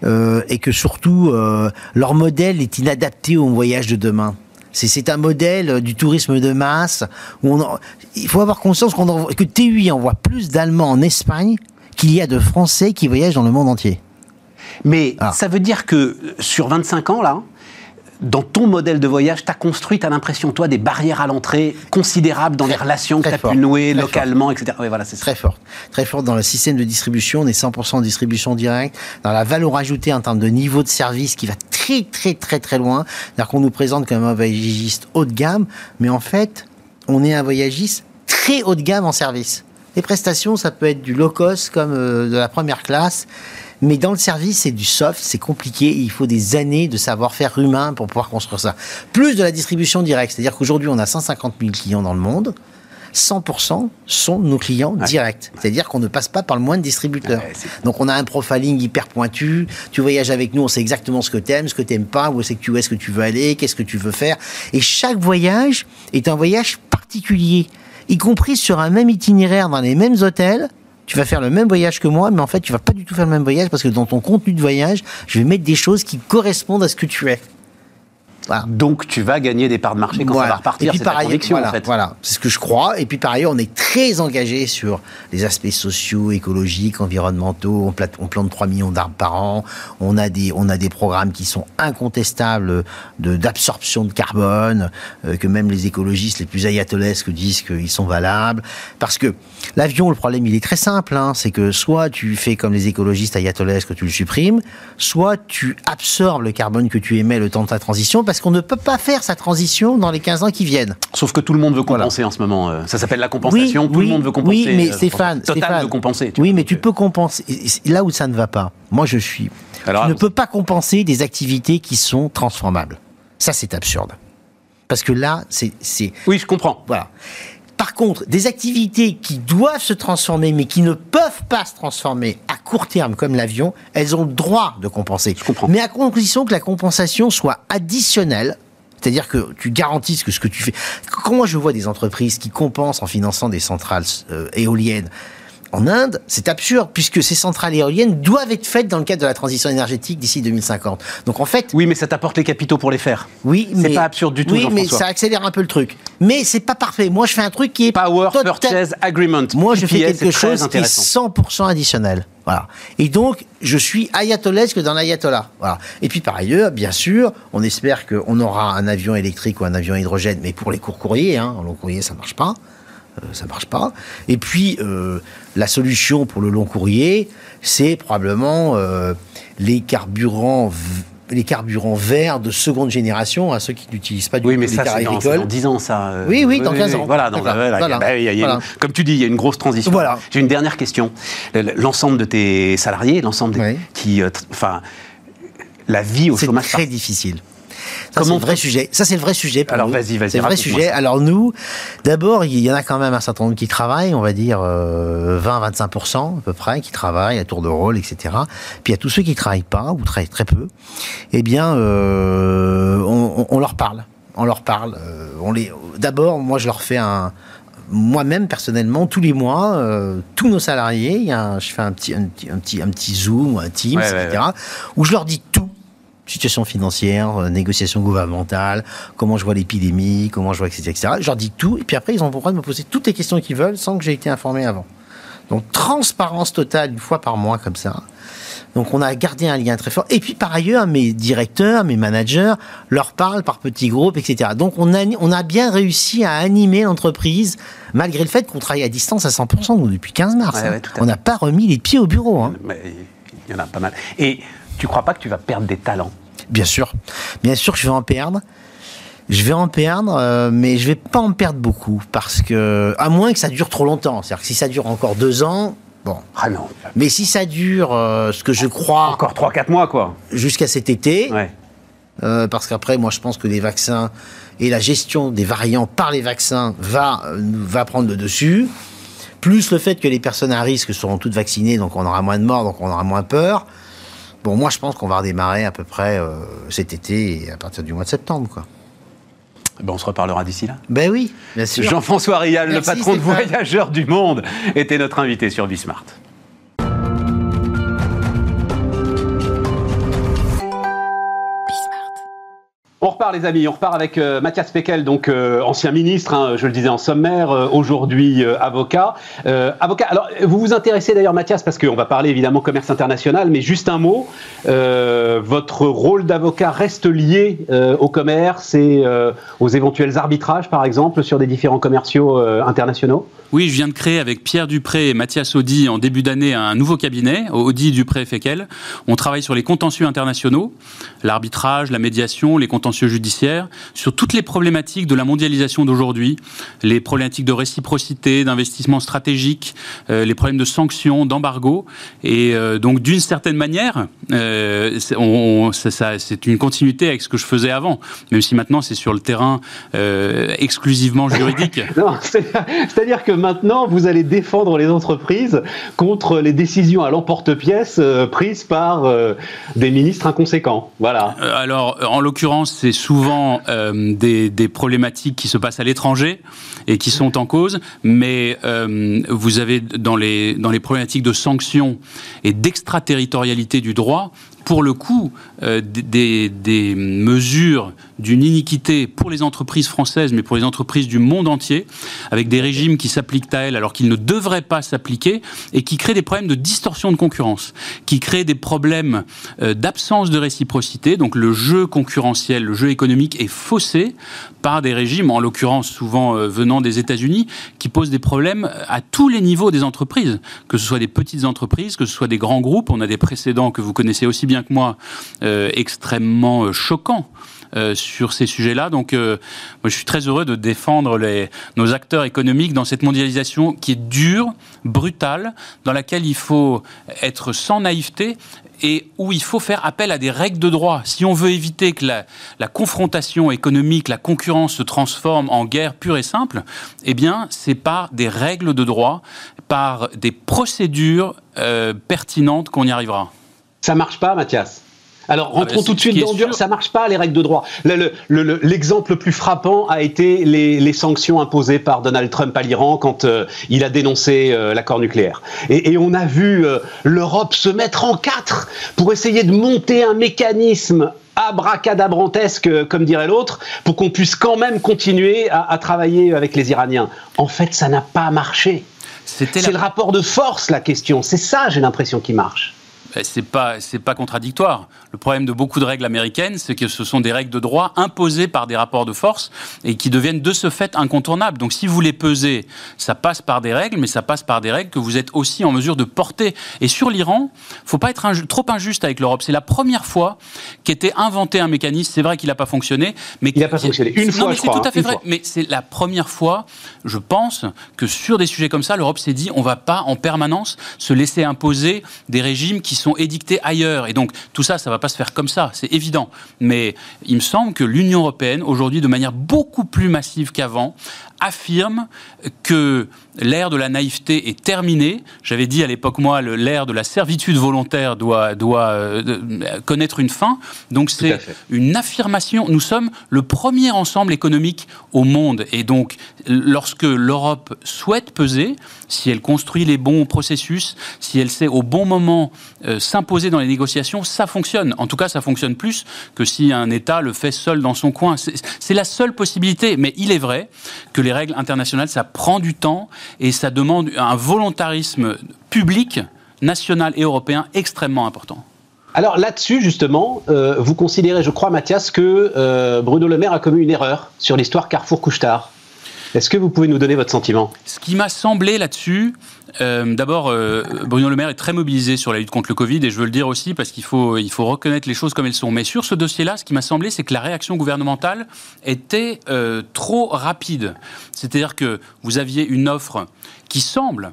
Speaker 3: euh, et que surtout euh, leur modèle est inadapté au voyage de demain. C'est- un modèle euh, du tourisme de masse où on en- il faut avoir conscience qu'on que TUI envoie plus d'Allemands en Espagne qu'il y a de Français qui voyagent dans le monde entier.
Speaker 1: Mais
Speaker 3: Ah.
Speaker 1: ça veut dire que sur 25 ans, là, dans ton modèle de voyage, tu as construit, tu as l'impression, toi, des barrières à l'entrée considérables dans les relations que tu as pu
Speaker 3: fort,
Speaker 1: nouer localement, etc. Oui, voilà, c'est.
Speaker 3: Très forte. Très forte dans le système de distribution. On est 100% en distribution directe. Dans la valeur ajoutée en termes de niveau de service qui va très, très, très, très loin. C'est-à-dire qu'on nous présente comme un voyagiste haut de gamme, mais en fait, on est un voyagiste très haut de gamme en service. Les prestations, ça peut être du low cost comme euh, de la première classe. Mais dans le service, c'est du soft, c'est compliqué. il faut des années de savoir-faire humain pour pouvoir construire ça. Plus de la distribution directe. C'est-à-dire qu'aujourd'hui, on a 150 000 clients dans le monde. 100% sont nos clients directs. C'est-à-dire qu'on ne passe pas par le moindre distributeur.
Speaker 1: Ouais, c'est-
Speaker 3: Donc on a un profiling hyper pointu. Tu voyages avec nous, on sait exactement ce que tu aimes, ce que tu n'aimes pas, où est-ce que tu où est-ce que tu veux aller, qu'est-ce que tu veux faire. Et chaque voyage est un voyage particulier, y compris sur un même itinéraire dans les mêmes hôtels. Tu vas faire le même voyage que moi, mais en fait, tu vas pas du tout faire le même voyage parce que dans ton contenu de voyage, je vais mettre des choses qui correspondent à ce que tu es. Voilà.
Speaker 1: Donc, tu vas gagner des parts de marché quand ça va repartir.
Speaker 3: Et puis
Speaker 1: C'est
Speaker 3: par
Speaker 1: ta
Speaker 3: ailleurs,
Speaker 1: conviction,
Speaker 3: voilà,
Speaker 1: en fait.
Speaker 3: voilà, c'est ce que je crois. Et puis par ailleurs, on est très engagé sur les aspects sociaux, écologiques, environnementaux. On, plante, on plante 3 millions d'arbres par an. On a des, on a des programmes qui sont incontestables d'absorption de carbone, euh, que même les écologistes les plus ayatollesques disent qu'ils sont valables. Parce que l'avion, le problème, il est très simple. Hein, c'est que soit tu fais comme les écologistes ayatollesques, tu le supprimes, soit tu absorbes le carbone que tu émets le temps de ta transition, parce qu'on ne peut pas faire sa transition dans les 15 ans qui viennent.
Speaker 1: Sauf que tout le monde veut compenser en ce moment. euh, Ça s'appelle la compensation. tout le monde veut compenser.
Speaker 3: Oui, mais
Speaker 1: euh,
Speaker 3: Stéphane,
Speaker 1: Total veut compenser.
Speaker 3: oui, mais tu
Speaker 1: euh,
Speaker 3: peux compenser. Là où ça ne va pas, moi je suis.
Speaker 1: Alors,
Speaker 3: tu ne peux pas compenser des activités qui sont transformables. Ça, c'est absurde. Parce que là, c'est-
Speaker 1: Oui, je comprends.
Speaker 3: Voilà. Par contre, des activités qui doivent se transformer, mais qui ne peuvent pas se transformer à court terme, comme l'avion, elles ont le droit de compenser.
Speaker 1: Je comprends.
Speaker 3: Mais à condition que la compensation soit additionnelle C'est-à-dire que tu garantis que ce que tu fais. Quand moi je vois des entreprises qui compensent en finançant des centrales euh, éoliennes en Inde, c'est absurde puisque ces centrales éoliennes doivent être faites dans le cadre de la transition énergétique d'ici 2050. Donc en fait,
Speaker 1: oui, mais ça t'apporte les capitaux pour les faire.
Speaker 3: Oui,
Speaker 1: c'est pas absurde du tout.
Speaker 3: Oui, mais ça accélère un peu le truc. Mais c'est pas parfait. Moi, je fais un truc qui est
Speaker 1: Power Purchase Agreement.
Speaker 3: Moi, je fais quelque chose qui est 100% additionnel. Voilà. Et donc, je suis ayatollahesque dans l'ayatollah. Voilà. Et puis, par ailleurs, bien sûr, on espère qu'on aura un avion électrique ou un avion hydrogène, mais pour les courts courriers, hein, en long courrier, ça marche pas. Euh, ça marche pas. Et puis, euh, la solution pour le long courrier, c'est probablement euh, les carburants les carburants verts de seconde génération à ceux qui n'utilisent pas du
Speaker 1: oui, mais ça, c'est dans, 10 ans, ça.
Speaker 3: Oui, oui, dans 15 ans.
Speaker 1: Voilà, comme tu dis, il y a une grosse transition. Voilà. J'ai une dernière question. L'ensemble de tes salariés, l'ensemble qui. Enfin, la vie au chômage.
Speaker 3: C'est très difficile. Ça, le vrai sujet. Ça, c'est le vrai sujet.
Speaker 1: Alors, vas-y, vas-y.
Speaker 3: C'est le vrai sujet. Alors, nous, d'abord, il y en a quand même un certain nombre qui travaillent, on va dire 20-25% euh, à peu près, qui travaillent à tour de rôle, etc. Puis il y a tous ceux qui travaillent pas, ou travaillent très peu. Eh bien, euh, on, leur parle. On leur parle. Euh, on les. D'abord, moi, je leur fais un, moi-même personnellement tous les mois tous nos salariés il y a je fais un petit un petit un petit, zoom ou un team etc où je leur dis tout situation financière, euh, négociation gouvernementale, comment je vois l'épidémie, comment je vois, etc., etc. Je leur dis tout, et puis après, ils ont le droit de me poser toutes les questions qu'ils veulent sans que j'ai été informé avant. Donc, transparence totale, une fois par mois, comme ça. Donc, on a gardé un lien très fort. Et puis, par ailleurs, mes directeurs, mes managers leur parlent par petits groupes, etc. Donc, on a, on a bien réussi à animer l'entreprise, malgré le fait qu'on travaille à distance à 100%, nous, depuis 15 mars. Hein. on n'a pas remis les pieds au bureau. Hein.
Speaker 1: Mais il y en a pas mal. Et tu crois pas que tu vas perdre des talents?
Speaker 3: Bien sûr. Bien sûr que je vais en perdre. Je vais en perdre, euh, mais je vais pas en perdre beaucoup parce que, à moins que ça dure trop longtemps. C'est-à-dire que si ça dure encore deux ans, bon.
Speaker 1: Ah non.
Speaker 3: Mais si ça dure, euh, ce que je crois.
Speaker 1: Encore trois, quatre mois, quoi.
Speaker 3: Jusqu'à cet été. Euh, parce qu'après, moi, je pense que les vaccins et la gestion des variants par les vaccins va, va prendre le dessus. Plus le fait que les personnes à risque seront toutes vaccinées, donc on aura moins de morts, donc on aura moins peur. Bon, moi, je pense qu'on va redémarrer à peu près euh, cet été et à partir du mois de septembre, quoi.
Speaker 1: Ben, on se reparlera d'ici là.
Speaker 3: Ben oui, bien sûr.
Speaker 1: Jean-François Rial, le patron de Voyageurs du Monde, était notre invité sur Bismart. On repart les amis, on repart avec euh, Mathias Pekel, donc euh, ancien ministre, hein, je le disais en sommaire, euh, aujourd'hui avocat. avocat. Alors vous vous intéressez d'ailleurs Mathias parce qu'on va parler évidemment commerce international, mais juste un mot. votre rôle d'avocat reste lié au commerce et aux éventuels arbitrages, par exemple, sur des différents commerciaux internationaux?
Speaker 4: Oui, je viens de créer avec Pierre Dupré et Mathias Audi en début d'année un nouveau cabinet, Audi Dupré Fekel. On travaille sur les contentieux internationaux, l'arbitrage, la médiation, les contentieux judiciaires, sur toutes les problématiques de la mondialisation d'aujourd'hui, les problématiques de réciprocité, d'investissement stratégique, euh, les problèmes de sanctions, d'embargo. Et euh, donc, d'une certaine manière, euh, c'est une continuité avec ce que je faisais avant, même si maintenant c'est sur le terrain exclusivement juridique.
Speaker 1: C'est-à-dire que maintenant, vous allez défendre les entreprises contre les décisions à l'emporte-pièce euh, prises par euh, des ministres inconséquents. Voilà.
Speaker 4: Euh, alors, en l'occurrence, c'est souvent des, problématiques qui se passent à l'étranger et qui sont en cause, mais vous avez dans les, dans les problématiques de sanctions et d'extraterritorialité du droit, pour le coup, euh, des, mesures d'une iniquité pour les entreprises françaises, mais pour les entreprises du monde entier, avec des régimes qui s'appliquent à elles alors qu'ils ne devraient pas s'appliquer, et qui créent des problèmes de distorsion de concurrence, qui créent des problèmes euh, d'absence de réciprocité. Donc le jeu concurrentiel, le jeu économique est faussé par des régimes, en l'occurrence souvent euh, venant des États-Unis, qui posent des problèmes à tous les niveaux des entreprises, que ce soit des petites entreprises, que ce soit des grands groupes. On a des précédents que vous connaissez aussi bien que moi, euh, extrêmement euh, choquant euh, sur ces sujets-là. Donc, je suis très heureux de défendre les, nos acteurs économiques dans cette mondialisation qui est dure, brutale, dans laquelle il faut être sans naïveté et où il faut faire appel à des règles de droit. Si on veut éviter que la, la confrontation économique, la concurrence se transforme en guerre pure et simple, eh bien, c'est par des règles de droit, par des procédures pertinentes qu'on y arrivera.
Speaker 1: Ça marche pas, Mathias Alors, ah, rentrons tout de suite dans dur, ça marche pas, les règles de droit. L'exemple le, plus frappant a été les, sanctions imposées par Donald Trump à l'Iran quand euh, il a dénoncé euh, l'accord nucléaire. Et, on a vu euh, l'Europe se mettre en quatre pour essayer de monter un mécanisme abracadabrantesque, comme dirait l'autre, pour qu'on puisse quand même continuer à, à travailler avec les Iraniens. En fait, ça n'a pas marché. C'est le rapport de force, la question. C'est ça, j'ai l'impression, qui marche.
Speaker 4: Ben, c'est pas c'est pas contradictoire. Le problème de beaucoup de règles américaines, c'est que ce sont des règles de droit imposées par des rapports de force et qui deviennent de ce fait incontournables. Donc si vous les pesez, ça passe par des règles, mais ça passe par des règles que vous êtes aussi en mesure de porter. Et sur l'Iran, faut pas être trop injuste avec l'Europe. C'est la première fois qu'était inventé un mécanisme. C'est vrai qu'il n'a pas fonctionné, mais
Speaker 1: il n'a pas fonctionné une fois.
Speaker 4: mais c'est tout à fait vrai. Mais c'est la première fois, je pense, que sur des sujets comme ça, l'Europe s'est dit on va pas en permanence se laisser imposer des régimes qui sont édictés ailleurs. Et donc, tout ça, ça ne va pas se faire comme ça, c'est évident. Mais il me semble que l'Union européenne, aujourd'hui, de manière beaucoup plus massive qu'avant, affirme que l'ère de la naïveté est terminée. J'avais dit à l'époque, moi, l'ère de la servitude volontaire doit, doit euh, connaître une fin. Donc c'est une affirmation. Nous sommes le premier ensemble économique au monde. Et donc, lorsque l'Europe souhaite peser, si elle construit les bons processus, si elle sait au bon moment euh, s'imposer dans les négociations, ça fonctionne. En tout cas, ça fonctionne plus que si un État le fait seul dans son coin. C'est la seule possibilité. Mais il est vrai que les règles internationales, ça prend du temps et ça demande un volontarisme public, national et européen extrêmement important.
Speaker 1: Alors là-dessus, justement, euh, vous considérez, je crois, Mathias, que euh, Bruno Le Maire a commis une erreur sur l'histoire Carrefour-Couchetard. Est-ce que vous pouvez nous donner votre sentiment?
Speaker 4: Ce qui m'a semblé là-dessus, euh, d'abord, euh, Bruno Le Maire est très mobilisé sur la lutte contre le Covid et je veux le dire aussi parce qu'il faut, reconnaître les choses comme elles sont. Mais sur ce dossier-là, ce qui m'a semblé, c'est que la réaction gouvernementale était euh, trop rapide. C'est-à-dire que vous aviez une offre qui semble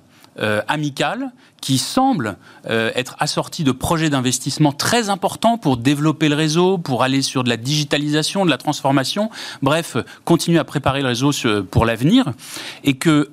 Speaker 4: amicale, qui semble être assortie de projets d'investissement très importants pour développer le réseau, pour aller sur de la digitalisation, de la transformation, bref, continuer à préparer le réseau pour l'avenir, et que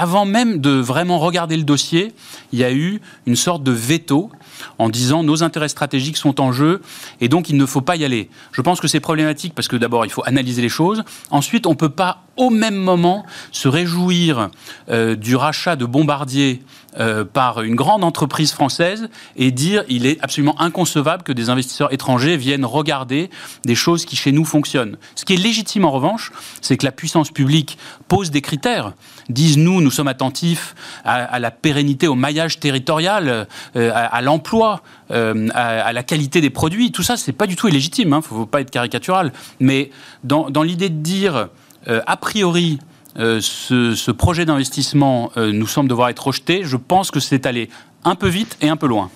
Speaker 4: avant même de vraiment regarder le dossier, il y a eu une sorte de veto en disant nos intérêts stratégiques sont en jeu et donc il ne faut pas y aller. Je pense que c'est problématique parce que d'abord il faut analyser les choses. Ensuite, on ne peut pas au même moment se réjouir euh, du rachat de Bombardier euh, par une grande entreprise française et dire il est absolument inconcevable que des investisseurs étrangers viennent regarder des choses qui chez nous fonctionnent. Ce qui est légitime en revanche, c'est que la puissance publique pose des critères disent nous, nous sommes attentifs à, la pérennité, au maillage territorial, euh, à, l'emploi, euh, à, la qualité des produits. Tout ça, c'est pas du tout illégitime. Il hein, ne faut, pas être caricatural. Mais dans, l'idée de dire euh, a priori ce, ce, projet d'investissement nous semble devoir être rejeté, je pense que c'est allé un peu vite et un peu loin.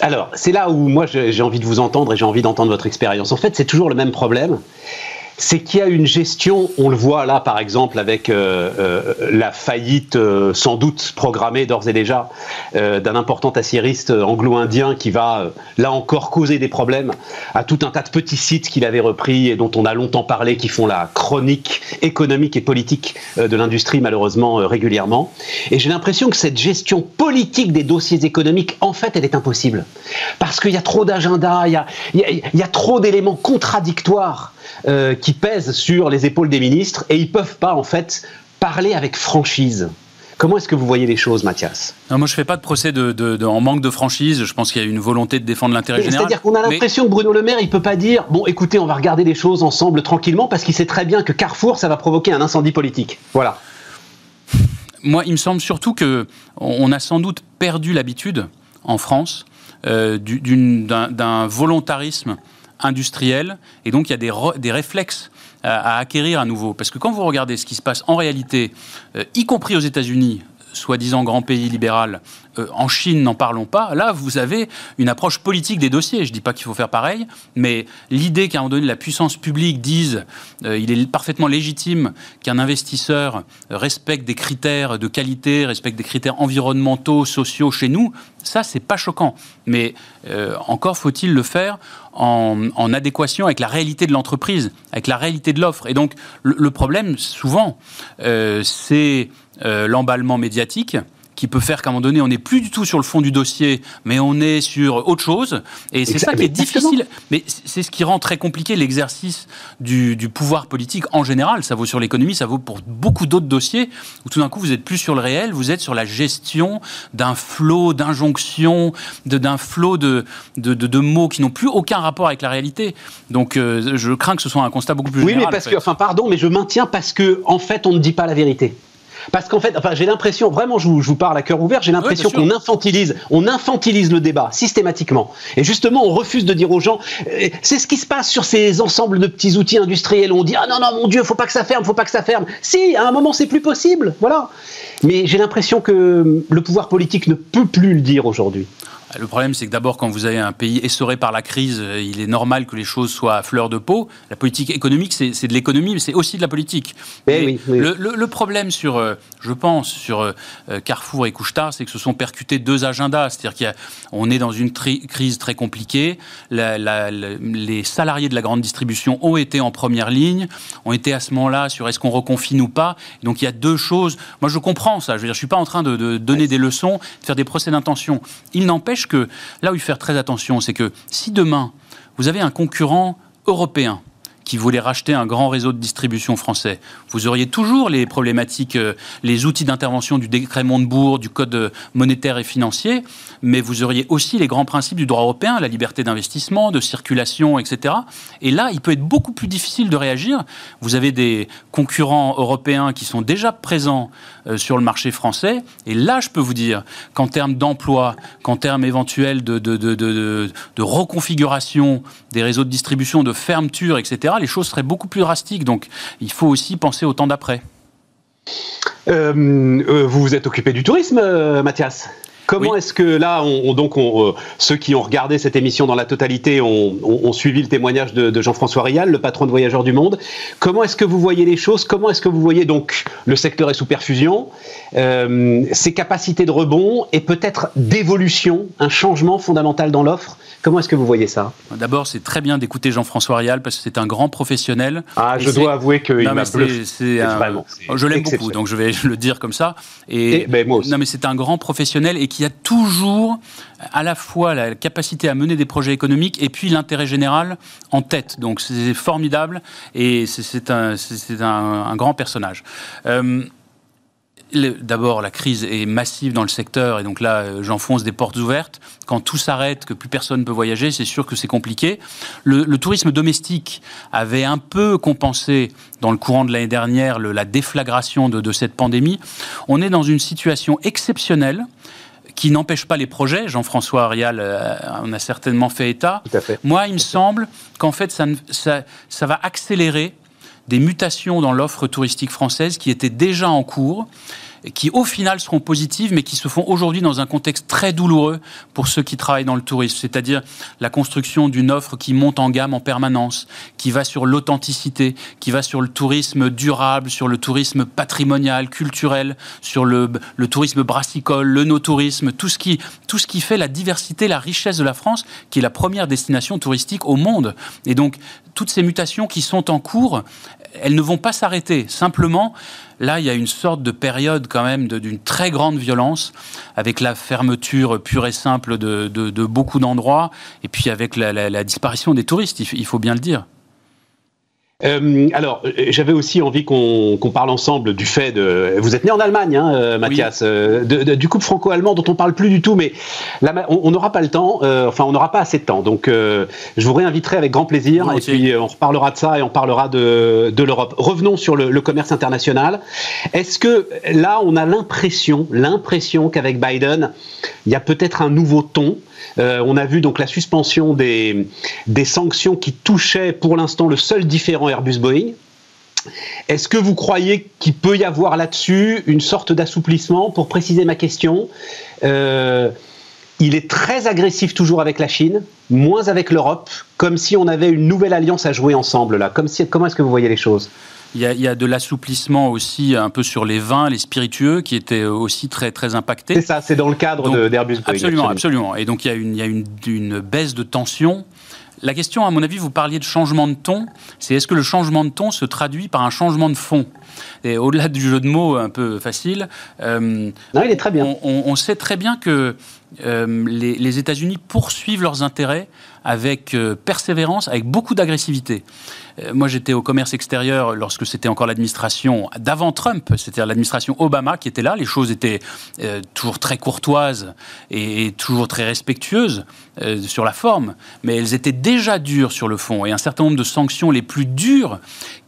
Speaker 1: Alors, c'est là où moi j'ai envie de vous entendre et j'ai envie d'entendre votre expérience. En fait, c'est toujours le même problème c'est qu'il y a une gestion, on le voit là par exemple avec euh, euh, la faillite euh, sans doute programmée d'ores et déjà d'un important aciériste anglo-indien qui va là encore causer des problèmes à tout un tas de petits sites qu'il avait repris et dont on a longtemps parlé, qui font la chronique économique et politique de l'industrie malheureusement régulièrement. Et j'ai l'impression que cette gestion politique des dossiers économiques, en fait, elle est impossible. Parce qu'il y a trop d'agendas, il, il y a trop d'éléments contradictoires euh, qui pèsent sur les épaules des ministres et ils peuvent pas en fait parler avec franchise. Comment est-ce que vous voyez les choses, Mathias?
Speaker 4: Non, Moi, je ne fais pas de procès de, en manque de franchise. Je pense qu'il y a une volonté de défendre l'intérêt général.
Speaker 1: C'est-à-dire qu'on a l'impression que Bruno Le Maire, il peut pas dire bon, écoutez, on va regarder les choses ensemble tranquillement parce qu'il sait très bien que Carrefour, ça va provoquer un incendie politique. Voilà.
Speaker 4: Moi, il me semble surtout que on a sans doute perdu l'habitude en France euh, d'un volontarisme industriel, et donc il y a des, réflexes à, acquérir à nouveau. Parce que quand vous regardez ce qui se passe en réalité, euh, y compris aux États-Unis, soi-disant grand pays libéral, euh, en Chine, n'en parlons pas. Là, vous avez une approche politique des dossiers. Je ne dis pas qu'il faut faire pareil, mais l'idée qu'à un moment donné, la puissance publique dise euh, il est parfaitement légitime qu'un investisseur respecte des critères de qualité, respecte des critères environnementaux, sociaux chez nous, ça, c'est pas choquant. Mais euh, encore faut-il le faire en, adéquation avec la réalité de l'entreprise, avec la réalité de l'offre. Et donc, le, problème, souvent, c'est l'emballement médiatique qui peut faire qu'à un moment donné, on n'est plus du tout sur le fond du dossier, mais on est sur autre chose. Et c'est ça qui est difficile. Mais c'est ce qui rend très compliqué l'exercice du, pouvoir politique en général. Ça vaut sur l'économie, ça vaut pour beaucoup d'autres dossiers où tout d'un coup, vous êtes plus sur le réel, vous êtes sur la gestion d'un flot d'injonctions, d'un flot de, de, mots qui n'ont plus aucun rapport avec la réalité. Donc, euh, je crains que ce soit un constat beaucoup plus
Speaker 1: oui, général. Oui, mais parce que, enfin, pardon, mais je maintiens parce que, en fait, on ne dit pas la vérité. Parce qu'en fait, enfin, j'ai l'impression, vraiment, je vous, parle à cœur ouvert, j'ai l'impression qu'on infantilise, on infantilise le débat systématiquement. Et justement, on refuse de dire aux gens, euh, c'est ce qui se passe sur ces ensembles de petits outils industriels où on dit, ah non, non, mon Dieu, faut pas que ça ferme, faut pas que ça ferme. Si, à un moment, c'est plus possible, voilà. Mais j'ai l'impression que le pouvoir politique ne peut plus le dire aujourd'hui.
Speaker 4: Le problème, c'est que d'abord, quand vous avez un pays essoré par la crise, euh, il est normal que les choses soient à fleur de peau. La politique économique, c'est de l'économie, mais c'est aussi de la politique.
Speaker 1: Eh
Speaker 4: le, problème sur, euh, je pense, sur euh, Carrefour et Couchetard, c'est que se sont percutés deux agendas. C'est-à-dire qu'on est dans une crise très compliquée. les salariés de la grande distribution ont été en première ligne, ont été à ce moment-là sur est-ce qu'on reconfine ou pas. Donc il y a deux choses. Moi, je comprends ça. Je veux dire, je suis pas en train de, de donner des leçons, de faire des procès d'intention. Il n'empêche que là où il faut faire très attention, c'est que si demain, vous avez un concurrent européen qui voulait racheter un grand réseau de distribution français, vous auriez toujours les problématiques, euh, les outils d'intervention du décret Montebourg, du code monétaire et financier, mais vous auriez aussi les grands principes du droit européen, la liberté d'investissement, de circulation, etc. Et là, il peut être beaucoup plus difficile de réagir. Vous avez des concurrents européens qui sont déjà présents euh, sur le marché français, et là, je peux vous dire qu'en termes d'emploi, qu'en termes éventuels de, de reconfiguration des réseaux de distribution, de fermeture, etc., les choses seraient beaucoup plus drastiques. Donc il faut aussi penser au temps d'après.
Speaker 1: Euh, euh, vous vous êtes occupé du tourisme, euh, Mathias Comment est-ce que là, on, donc ceux qui ont regardé cette émission dans la totalité ont, suivi le témoignage de, Jean-François Rial, le patron de Voyageurs du Monde. Comment est-ce que vous voyez les choses? Comment est-ce que vous voyez donc le secteur est sous perfusion, ses capacités de rebond et peut-être d'évolution, un changement fondamental dans l'offre? Comment est-ce que vous voyez ça
Speaker 4: D'abord, c'est très bien d'écouter Jean-François Rial parce que c'est un grand professionnel.
Speaker 1: Ah, je dois avouer qu'il m'a
Speaker 4: bluffé. Je l'aime beaucoup, donc je vais le dire comme ça. Et, ben, moi aussi. Non, mais c'est un grand professionnel et qui a toujours à la fois la capacité à mener des projets économiques et puis l'intérêt général en tête. Donc c'est formidable et c'est un, un, un, grand personnage. Euh, D'abord, la crise est massive dans le secteur et donc là, euh, j'enfonce des portes ouvertes. Quand tout s'arrête, que plus personne ne peut voyager, c'est sûr que c'est compliqué. Le, tourisme domestique avait un peu compensé dans le courant de l'année dernière la déflagration de, cette pandémie. On est dans une situation exceptionnelle qui n'empêche pas les projets. Jean-François Arial euh, en a certainement fait état. Moi, il me semble qu'en fait, ça, ça va accélérer des mutations dans l'offre touristique française qui étaient déjà en cours qui au final seront positives, mais qui se font aujourd'hui dans un contexte très douloureux pour ceux qui travaillent dans le tourisme, c'est-à-dire la construction d'une offre qui monte en gamme en permanence, qui va sur l'authenticité, qui va sur le tourisme durable, sur le tourisme patrimonial, culturel, sur le, tourisme brassicole, le no-tourisme, tout tout ce qui fait la diversité, la richesse de la France, qui est la première destination touristique au monde. Et donc, toutes ces mutations qui sont en cours, elles ne vont pas s'arrêter. Simplement, Là, il y a une sorte de période quand même d'une très grande violence, avec la fermeture pure et simple de, beaucoup d'endroits, et puis avec la, disparition des touristes, il faut bien le dire.
Speaker 1: Euh, alors, euh, j'avais aussi envie qu'on parle ensemble du fait de. Vous êtes né en Allemagne, hein, euh, Mathias, du couple franco-allemand dont on parle plus du tout, mais on n'aura pas le temps, enfin, on n'aura pas assez de temps. Donc, je vous réinviterai avec grand plaisir, et puis on reparlera de ça et on parlera de, l'Europe. Revenons sur le, le commerce international. Est-ce que là, on a l'impression, l'impression qu'avec Biden, il y a peut-être un nouveau ton euh, on a vu donc la suspension des, sanctions qui touchaient pour l'instant le seul différent Airbus-Boeing. Est-ce que vous croyez qu'il peut y avoir là-dessus une sorte d'assouplissement Pour préciser ma question, euh, il est très agressif toujours avec la Chine, moins avec l'Europe, comme si on avait une nouvelle alliance à jouer ensemble là. Comment est-ce que vous voyez les choses?
Speaker 4: Il y, a, de l'assouplissement aussi un peu sur les vins, les spiritueux, qui étaient aussi très, très impactés.
Speaker 1: C'est ça, c'est dans le cadre d'Airbus
Speaker 4: Absolument, absolument. Et donc il y a une, il y a une, une baisse de tension la question, à mon avis, vous parliez de changement de ton. C'est est-ce que le changement de ton se traduit par un changement de fond? Et au-delà du jeu de mots un peu facile,
Speaker 1: non, il est très bien.
Speaker 4: On, sait très bien que les, les États-Unis poursuivent leurs intérêts avec persévérance, avec beaucoup d'agressivité. Euh, moi, j'étais au commerce extérieur lorsque c'était encore l'administration d'avant Trump, c'est-à-dire l'administration Obama qui était là. Les choses étaient euh, toujours très courtoises et, toujours très respectueuses euh, sur la forme, mais elles étaient déjà dures sur le fond. Et un certain nombre de sanctions les plus dures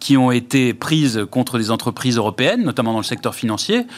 Speaker 4: qui ont été prises contre des entreprises européennes, notamment dans le secteur financier,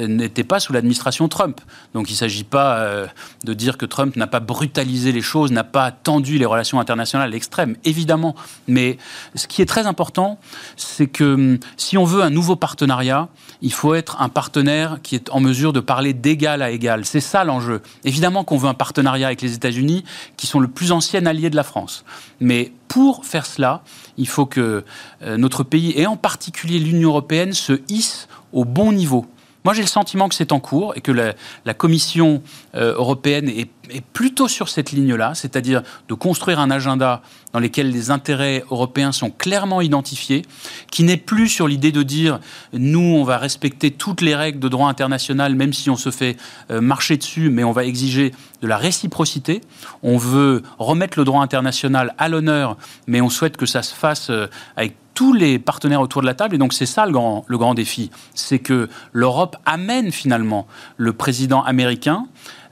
Speaker 4: n'étaient pas sous l'administration Trump. Donc il ne s'agit pas de dire que Trump n'a pas brutalisé les choses, n'a pas tendu les relations internationales à l'extrême, évidemment. Mais ce qui est très important, c'est que hum, si on veut un nouveau partenariat, il faut être un partenaire qui est en mesure de parler d'égal à égal. C'est ça l'enjeu. Évidemment qu'on veut un partenariat avec les États-Unis, qui sont le plus ancien allié de la France. Mais pour faire cela, il faut que euh, notre pays, et en particulier l'Union européenne, se hisse au bon niveau. Moi, j'ai le sentiment que c'est en cours et que la, Commission euh, européenne est, plutôt sur cette ligne-là, c'est-à-dire de construire un agenda dans lequel les intérêts européens sont clairement identifiés, qui n'est plus sur l'idée de dire nous, on va respecter toutes les règles de droit international, même si on se fait euh, marcher dessus, mais on va exiger de la réciprocité. On veut remettre le droit international à l'honneur, mais on souhaite que ça se fasse euh, avec tous les partenaires autour de la table. Et donc c'est ça le grand, le grand défi, c'est que l'Europe amène finalement le président américain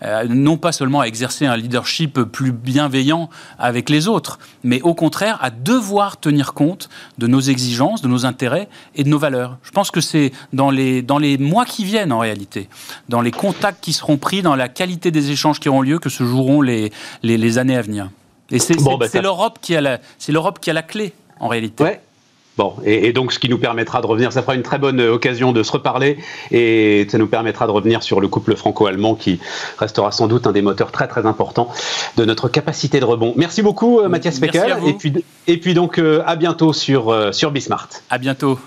Speaker 4: euh, non pas seulement à exercer un leadership plus bienveillant avec les autres, mais au contraire à devoir tenir compte de nos exigences, de nos intérêts et de nos valeurs. Je pense que c'est dans les, dans les mois qui viennent en réalité, dans les contacts qui seront pris, dans la qualité des échanges qui auront lieu, que se joueront les, les, années à venir. Et c'est bah, l'Europe qui, a la, qui a la clé en réalité.
Speaker 1: Bon, et, donc ce qui nous permettra de revenir, ça fera une très bonne occasion de se reparler, et ça nous permettra de revenir sur le couple franco-allemand qui restera sans doute un des moteurs très très importants de notre capacité de rebond. Merci beaucoup euh, Mathias Feckel, et puis, et puis donc euh, à bientôt sur, euh, sur Bismart.
Speaker 4: À bientôt.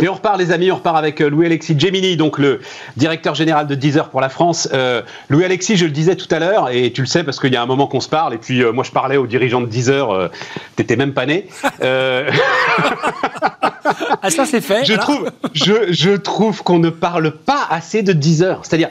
Speaker 1: Et on repart, les amis, on repart avec euh, Louis-Alexis Gemini, donc le directeur général de Deezer pour la France. Euh, Louis-Alexis, je le disais tout à l'heure, et tu le sais parce qu'il y a un moment qu'on se parle, et puis euh, moi je parlais aux dirigeants de Deezer, t'étais même pas né.
Speaker 5: ah, ça c'est fait.
Speaker 1: Je trouve, je, je trouve qu'on ne parle pas assez de Deezer. C'est-à-dire,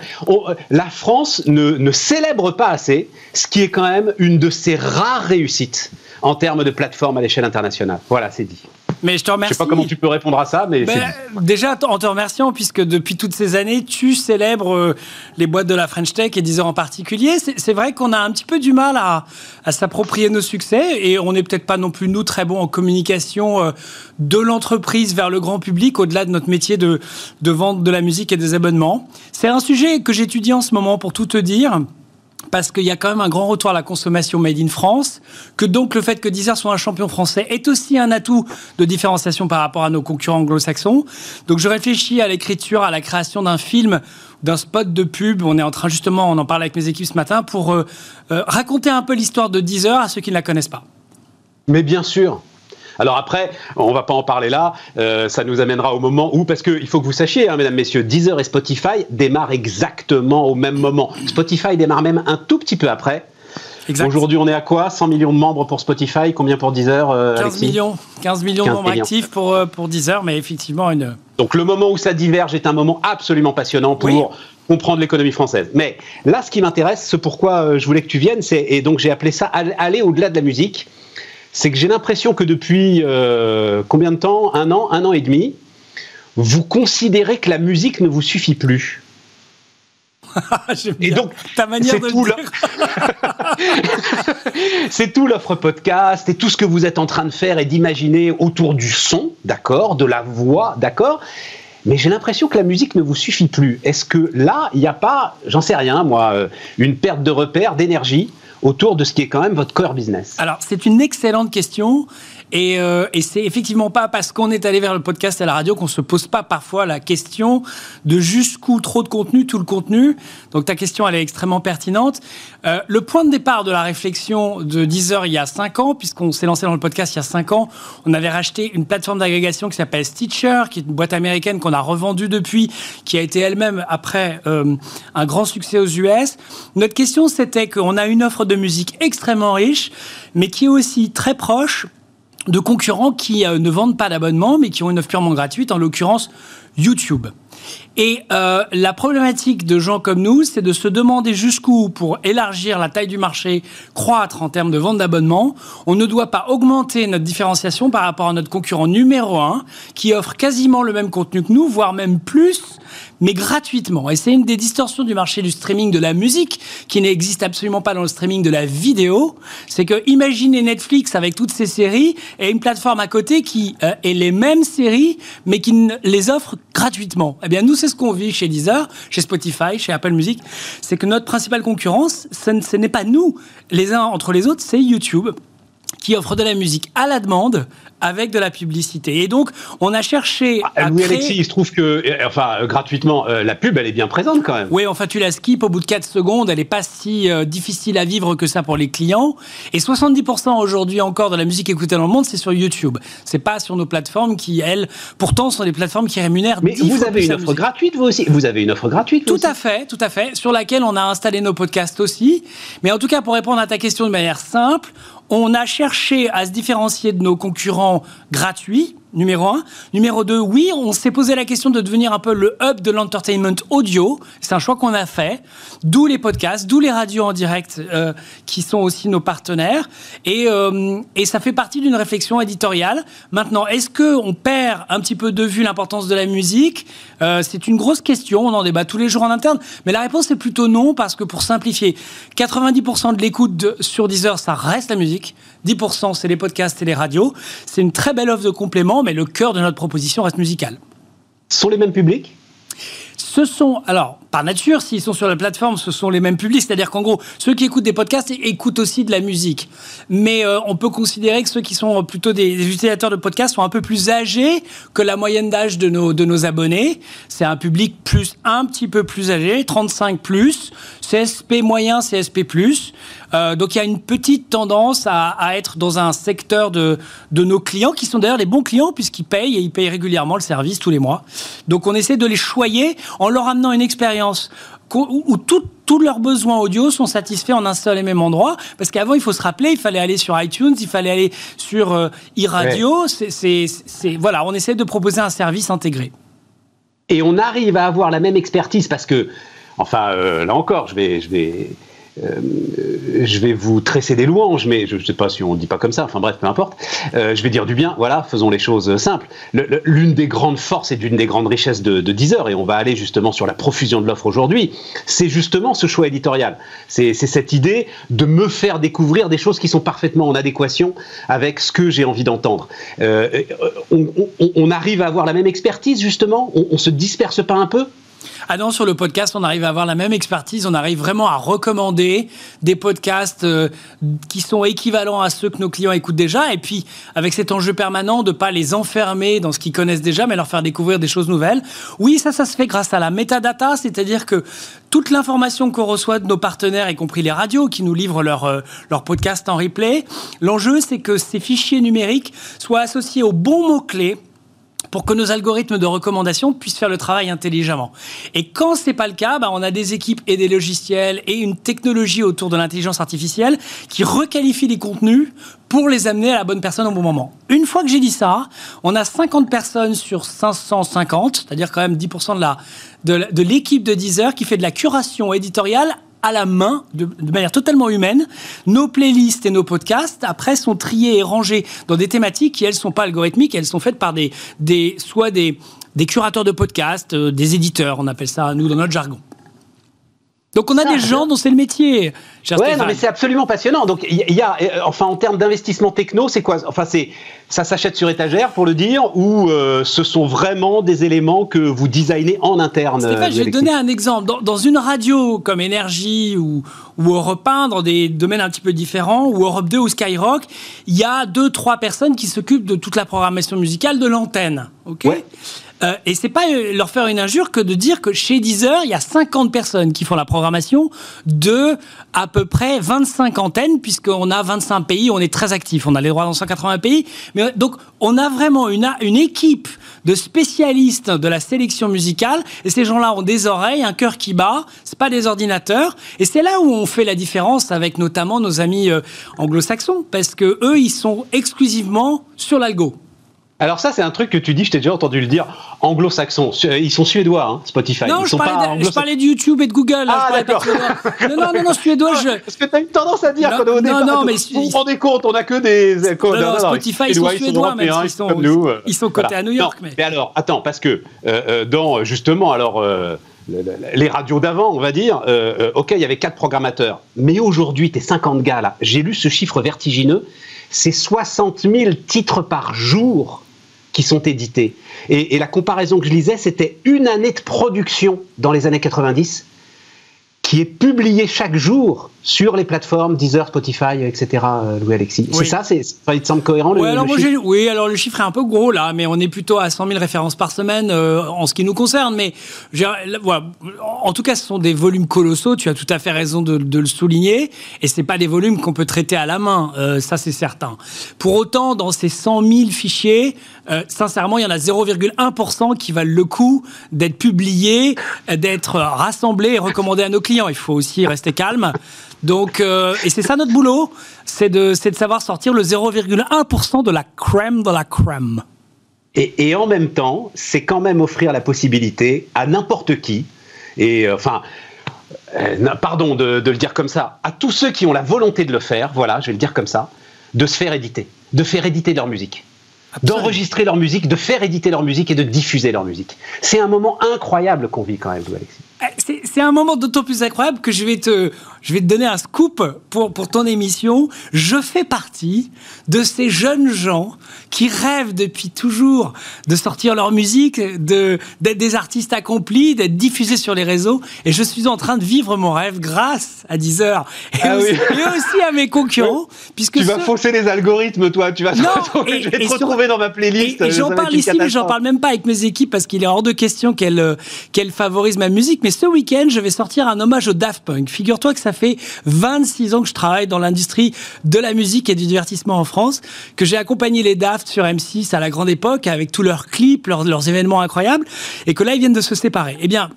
Speaker 1: la France ne, ne célèbre pas assez, ce qui est quand même une de ses rares réussites en termes de plateforme à l'échelle internationale. Voilà, c'est dit.
Speaker 5: Mais je te remercie.
Speaker 1: Je sais pas comment tu peux répondre à ça, mais ben,
Speaker 5: déjà en te remerciant, puisque depuis toutes ces années, tu célèbres euh, les boîtes de la French Tech et Deezer en particulier. C'est vrai qu'on a un petit peu du mal à, s'approprier nos succès et on n'est peut-être pas non plus nous très bons en communication euh, de l'entreprise vers le grand public, au-delà de notre métier de, de vente de la musique et des abonnements. C'est un sujet que j'étudie en ce moment pour tout te dire parce qu'il y a quand même un grand retour à la consommation made in France, que donc le fait que Deezer soit un champion français est aussi un atout de différenciation par rapport à nos concurrents anglo-saxons. Donc je réfléchis à l'écriture, à la création d'un film, d'un spot de pub. On est en train justement, on en parle avec mes équipes ce matin, pour euh, euh, raconter un peu l'histoire de Deezer à ceux qui ne la connaissent pas.
Speaker 1: Mais bien sûr, alors après, on va pas en parler là, euh, ça nous amènera au moment où, parce qu'il faut que vous sachiez, hein, mesdames, messieurs, Deezer et Spotify démarrent exactement au même moment. Spotify démarre même un tout petit peu après. Aujourd'hui, on est à quoi? 100 millions de membres pour Spotify, combien pour Deezer
Speaker 5: 15 euh, millions, 15 millions de membres actifs pour, euh, pour Deezer, mais effectivement une...
Speaker 1: Donc le moment où ça diverge est un moment absolument passionnant pour comprendre l'économie française. Mais là, ce qui m'intéresse, ce pourquoi je voulais que tu viennes, c'est, et donc j'ai appelé ça aller au-delà de la musique c'est que j'ai l'impression que depuis euh, combien de temps? Un an, un an et demi, vous considérez que la musique ne vous suffit plus.
Speaker 5: et donc, ta manière de tout
Speaker 1: c'est tout l'offre podcast et tout ce que vous êtes en train de faire et d'imaginer autour du son, d'accord, de la voix, d'accord. Mais j'ai l'impression que la musique ne vous suffit plus. Est-ce que là, il n'y a pas, j'en sais rien, moi, euh, une perte de repère, d'énergie? Autour de ce qui est quand même votre core business
Speaker 5: Alors, c'est une excellente question. Et, euh, et c'est effectivement pas parce qu'on est allé vers le podcast et la radio qu'on se pose pas parfois la question de jusqu'où trop de contenu, tout le contenu. Donc ta question, elle est extrêmement pertinente. Euh, le point de départ de la réflexion de Deezer il y a 5 ans, puisqu'on s'est lancé dans le podcast il y a 5 ans, on avait racheté une plateforme d'agrégation qui s'appelle Stitcher, qui est une boîte américaine qu'on a revendue depuis, qui a été elle-même après euh, un grand succès aux US. Notre question, c'était qu'on a une offre de musique extrêmement riche, mais qui est aussi très proche de concurrents qui euh, ne vendent pas d'abonnement, mais qui ont une offre purement gratuite, en l'occurrence YouTube. Et euh, la problématique de gens comme nous, c'est de se demander jusqu'où, pour élargir la taille du marché, croître en termes de vente d'abonnements, on ne doit pas augmenter notre différenciation par rapport à notre concurrent numéro un, qui offre quasiment le même contenu que nous, voire même plus, mais gratuitement. Et c'est une des distorsions du marché du streaming de la musique, qui n'existe absolument pas dans le streaming de la vidéo. C'est que imaginez Netflix avec toutes ses séries et une plateforme à côté qui euh, est les mêmes séries, mais qui les offre gratuitement. Eh bien, nous, ce qu'on vit chez Deezer, chez Spotify, chez Apple Music. C'est que notre principale concurrence, ce, ce n'est pas nous, les uns entre les autres, c'est YouTube qui offre de la musique à la demande avec de la publicité. Et donc, on a cherché
Speaker 1: Ah,
Speaker 5: à
Speaker 1: Louis
Speaker 5: créer...
Speaker 1: Alexis, il se trouve que, euh, enfin, euh, gratuitement, euh, la pub, elle est bien présente quand même.
Speaker 5: Oui, enfin, tu la skip au bout de 4 secondes. Elle n'est pas si euh, difficile à vivre que ça pour les clients. Et 70% aujourd'hui encore de la musique écoutée dans le monde, c'est sur YouTube. C'est pas sur nos plateformes qui, elles, pourtant, sont des plateformes qui rémunèrent
Speaker 1: Mais
Speaker 5: 10
Speaker 1: vous avez une offre
Speaker 5: musique.
Speaker 1: gratuite, vous aussi. Vous avez une offre gratuite,
Speaker 5: Tout
Speaker 1: aussi
Speaker 5: à fait, tout à fait, sur laquelle on a installé nos podcasts aussi. Mais en tout cas, pour répondre à ta question de manière simple, on a cherché à se différencier de nos concurrents gratuits, numéro un. Numéro deux, oui, on s'est posé la question de devenir un peu le hub de l'entertainment audio. C'est un choix qu'on a fait. D'où les podcasts, d'où les radios en direct, euh, qui sont aussi nos partenaires. Et, euh, et ça fait partie d'une réflexion éditoriale. Maintenant, est-ce qu'on perd un petit peu de vue l'importance de la musique? Euh, C'est une grosse question. On en débat tous les jours en interne. Mais la réponse est plutôt non, parce que pour simplifier, 90% de l'écoute sur Deezer, ça reste la musique. 10% c'est les podcasts et les radios. C'est une très belle offre de complément, mais le cœur de notre proposition reste musical.
Speaker 1: Ce sont les mêmes publics?
Speaker 5: Ce sont, alors, par nature, s'ils sont sur la plateforme, ce sont les mêmes publics. C'est-à-dire qu'en gros, ceux qui écoutent des podcasts écoutent aussi de la musique. Mais euh, on peut considérer que ceux qui sont plutôt des, des utilisateurs de podcasts sont un peu plus âgés que la moyenne d'âge de nos, de nos abonnés. C'est un public plus, un petit peu plus âgé, 35 plus, CSP moyen, CSP plus. Euh, donc il y a une petite tendance à, à être dans un secteur de, de nos clients, qui sont d'ailleurs les bons clients, puisqu'ils payent et ils payent régulièrement le service tous les mois. Donc on essaie de les choyer en leur amenant une expérience où, tous leurs besoins audio sont satisfaits en un seul et même endroit. Parce qu'avant, il faut se rappeler, il fallait aller sur iTunes, il fallait aller sur euh, c'est- c'est- voilà, on essaie de proposer un service intégré.
Speaker 1: et on arrive à avoir la même expertise parce que, enfin, euh, là encore, je vais, je vais, euh, je vais vous tresser des louanges, mais je ne sais pas si on ne dit pas comme ça. Enfin bref, peu importe. Euh, je vais dire du bien. Voilà, faisons les choses simples. Le- le- L'une des grandes forces et d'une des grandes richesses de, de Deezer, et on va aller justement sur la profusion de l'offre aujourd'hui, c'est justement ce choix éditorial. C'est cette idée de me faire découvrir des choses qui sont parfaitement en adéquation avec ce que j'ai envie d'entendre. On, on- arrive à avoir la même expertise justement? On, on se disperse pas un peu?
Speaker 5: Ah non, sur le podcast, on arrive à avoir la même expertise. On arrive vraiment à recommander des podcasts euh, qui sont équivalents à ceux que nos clients écoutent déjà. Et puis, avec cet enjeu permanent de pas les enfermer dans ce qu'ils connaissent déjà, mais leur faire découvrir des choses nouvelles. Oui, ça, ça se fait grâce à la metadata, c'est-à-dire que toute l'information qu'on reçoit de nos partenaires, y compris les radios qui nous livrent leurs euh, leurs podcasts en replay, l'enjeu, c'est que ces fichiers numériques soient associés aux bons mots-clés pour que nos algorithmes de recommandation puissent faire le travail intelligemment. Et quand c'est pas le cas, bah, on a des équipes et des logiciels et une technologie autour de l'intelligence artificielle qui requalifie les contenus pour les amener à la bonne personne au bon moment. Une fois que j'ai dit ça, on a 50 personnes sur 550, c'est-à-dire quand même 10% de la de, l'équipe de Deezer qui fait de la curation éditoriale à la main, de, manière totalement humaine. Nos playlists et nos podcasts, après, sont triés et rangés dans des thématiques qui, elles, sont pas algorithmiques, elles sont faites par des, des, soit des, des curateurs de podcasts, euh, des éditeurs, on appelle ça, nous, dans notre jargon. Donc on a des gens dont c'est le métier.
Speaker 1: Ouais, non, mais c'est absolument passionnant. Donc il y, a, euh, enfin en termes d'investissement techno, c'est quoi? Enfin c'est, ça s'achète sur étagère pour le dire, ou euh, ce sont vraiment des éléments que vous designez en interne
Speaker 5: Stéphane, je vais te donner un exemple. Dans, une radio comme Énergie ou, ou Europe 1, dans des domaines un petit peu différents, ou Europe 2 ou Skyrock, il y a deux, trois personnes qui s'occupent de toute la programmation musicale de l'antenne. Ok? Euh, et c'est pas euh, leur faire une injure que de dire que chez Deezer, il y a 50 personnes qui font la programmation de à peu près 25 antennes, puisqu'on a 25 pays, on est très actifs, on a les droits dans 180 pays. Mais donc, on a vraiment une, une équipe de spécialistes de la sélection musicale, et ces gens-là ont des oreilles, un cœur qui bat, c'est pas des ordinateurs, et c'est là où on fait la différence avec notamment nos amis euh, anglo-saxons, parce que eux, ils sont exclusivement sur l'algo.
Speaker 1: Alors ça, c'est un truc que tu dis, je t'ai déjà entendu le dire, anglo-saxon. Ils sont suédois, hein, Spotify.
Speaker 5: Non,
Speaker 1: Ils
Speaker 5: je, parlais de, je, parlais de, YouTube et de Google.
Speaker 1: ah, d'accord.
Speaker 5: non, non, non, non, suédois, je...
Speaker 1: Parce que tu as une tendance à dire qu'on Non, non, mais... Vous vous rendez compte, on a que des...
Speaker 5: Non, non, Spotify, ils sont suédois, même ils sont, nous, ils sont cotés à New York.
Speaker 1: mais... alors, attends, parce que euh, euh, dans, justement, alors... Euh, les radios d'avant, on va dire, ok, il y avait quatre programmateurs. Mais aujourd'hui, t'es 50 gars là. J'ai lu ce chiffre vertigineux. C'est 60 000 titres par jour qui sont édités. Et, la comparaison que je lisais, c'était une année de production dans les années 90 qui est publié chaque jour sur les plateformes Deezer, Spotify, etc. Euh, Louis Alexis. C'est ça, c'est, ça il te semble cohérent le,
Speaker 5: alors chiffre Oui, alors le chiffre est un peu gros là, mais on est plutôt à 100 000 références par semaine euh, en ce qui nous concerne. Mais voilà, en tout cas, ce sont des volumes colossaux. Tu as tout à fait raison de, le souligner, et c'est pas des volumes qu'on peut traiter à la main. Euh, ça, c'est certain. Pour autant, dans ces 100 000 fichiers, sincèrement, il y en a 0,1% qui valent le coup d'être publiés, d'être rassemblés et recommandés à nos clients. Il faut aussi rester calme. Donc, euh, et c'est ça notre boulot, c'est de, savoir sortir le 0,1% de la crème de la crème.
Speaker 1: Et, en même temps, c'est quand même offrir la possibilité à n'importe qui, et euh, enfin, euh, pardon de, de, le dire comme ça, à tous ceux qui ont la volonté de le faire, voilà, je vais le dire comme ça, de se faire éditer, de faire éditer leur musique d'enregistrer leur musique, de faire éditer leur musique et de diffuser leur musique. C'est un moment incroyable qu'on vit quand même, Alexis.
Speaker 5: Eh, c'est un moment d'autant plus incroyable que je vais te, je vais te donner un scoop pour, pour ton émission. Je fais partie de ces jeunes gens qui rêvent depuis toujours de sortir leur musique, d'être des artistes accomplis, d'être diffusés sur les réseaux. Et je suis en train de vivre mon rêve grâce à Deezer et, ah aussi, et aussi, à mes concurrents.
Speaker 1: Puisque tu vas fausser les algorithmes, toi. Tu vas non, retrouver, je vais te retrouver dans ma playlist.
Speaker 5: Et, j'en parle ici, mais j'en parle même pas avec mes équipes parce qu'il est hors de question qu'elles qu'elle favorisent ma musique. Mais ce week-end, je vais sortir un hommage au Daft Punk. Figure-toi que ça fait 26 ans que je travaille dans l'industrie de la musique et du divertissement en France, que j'ai accompagné les Daft sur M6 à la grande époque avec tous leurs clips, leurs, leurs événements incroyables, et que là ils viennent de se séparer. Eh bien,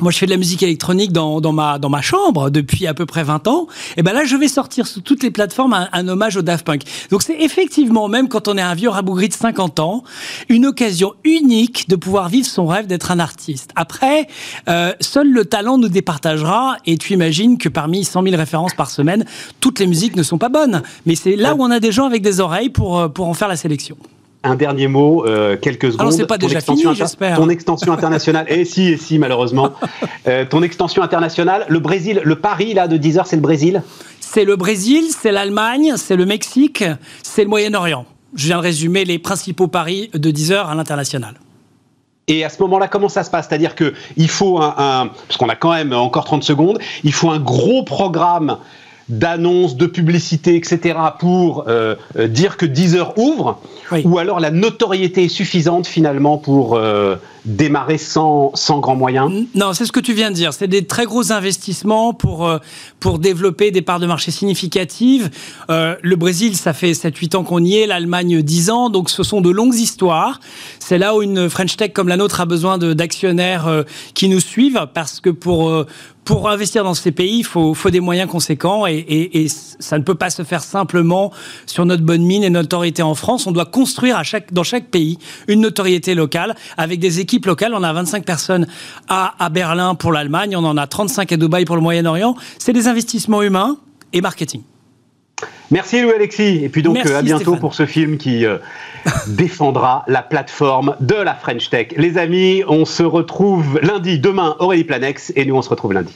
Speaker 5: moi, je fais de la musique électronique dans, dans, ma, dans ma chambre depuis à peu près 20 ans. Et ben là, je vais sortir sur toutes les plateformes un, hommage au Daft Punk. Donc, c'est effectivement, même quand on est un vieux rabougri de 50 ans, une occasion unique de pouvoir vivre son rêve d'être un artiste. Après, euh, seul le talent nous départagera. Et tu imagines que parmi 100 000 références par semaine, toutes les musiques ne sont pas bonnes. Mais c'est là où on a des gens avec des oreilles pour, euh, pour en faire la sélection
Speaker 1: un dernier mot, euh, quelques secondes. Alors
Speaker 5: c'est pas déjà fini, j'espère.
Speaker 1: Ton extension internationale, et eh, si, et si, malheureusement. Euh, ton extension internationale, le Brésil, le Paris là de 10 heures, c'est le Brésil?
Speaker 5: C'est le Brésil, c'est l'Allemagne, c'est le Mexique, c'est le Moyen-Orient. Je viens de résumer les principaux paris de 10 heures à l'international.
Speaker 1: Et à ce moment-là, comment ça se passe? C'est-à-dire qu'il faut un, un parce qu'on a quand même encore 30 secondes, il faut un gros programme d'annonces, de publicité, etc. pour euh, euh, dire que Deezer ouvre, ou alors la notoriété est suffisante finalement pour euh, démarrer sans, sans grands moyens
Speaker 5: Non, c'est ce que tu viens de dire. C'est des très gros investissements pour, pour développer des parts de marché significatives. le Brésil, ça fait 7-8 ans qu'on y est, l'Allemagne 10 ans, donc ce sont de longues histoires. C'est là où une French Tech comme la nôtre a besoin d'actionnaires qui nous suivent, parce que pour pour investir dans ces pays, il faut, faut des moyens conséquents et, et, ça ne peut pas se faire simplement sur notre bonne mine et notre notoriété en France. On doit construire dans chaque pays une notoriété locale avec des équipes locales. On a 25 personnes à, à Berlin pour l'Allemagne, on en a 35 à Dubaï pour le Moyen-Orient. C'est des investissements humains et marketing.
Speaker 1: Merci Louis Alexis. Et puis donc euh, à bientôt pour ce film qui euh, défendra la plateforme de la French Tech. Les amis, on se retrouve lundi. Demain, Aurélie Planex et nous on se retrouve lundi.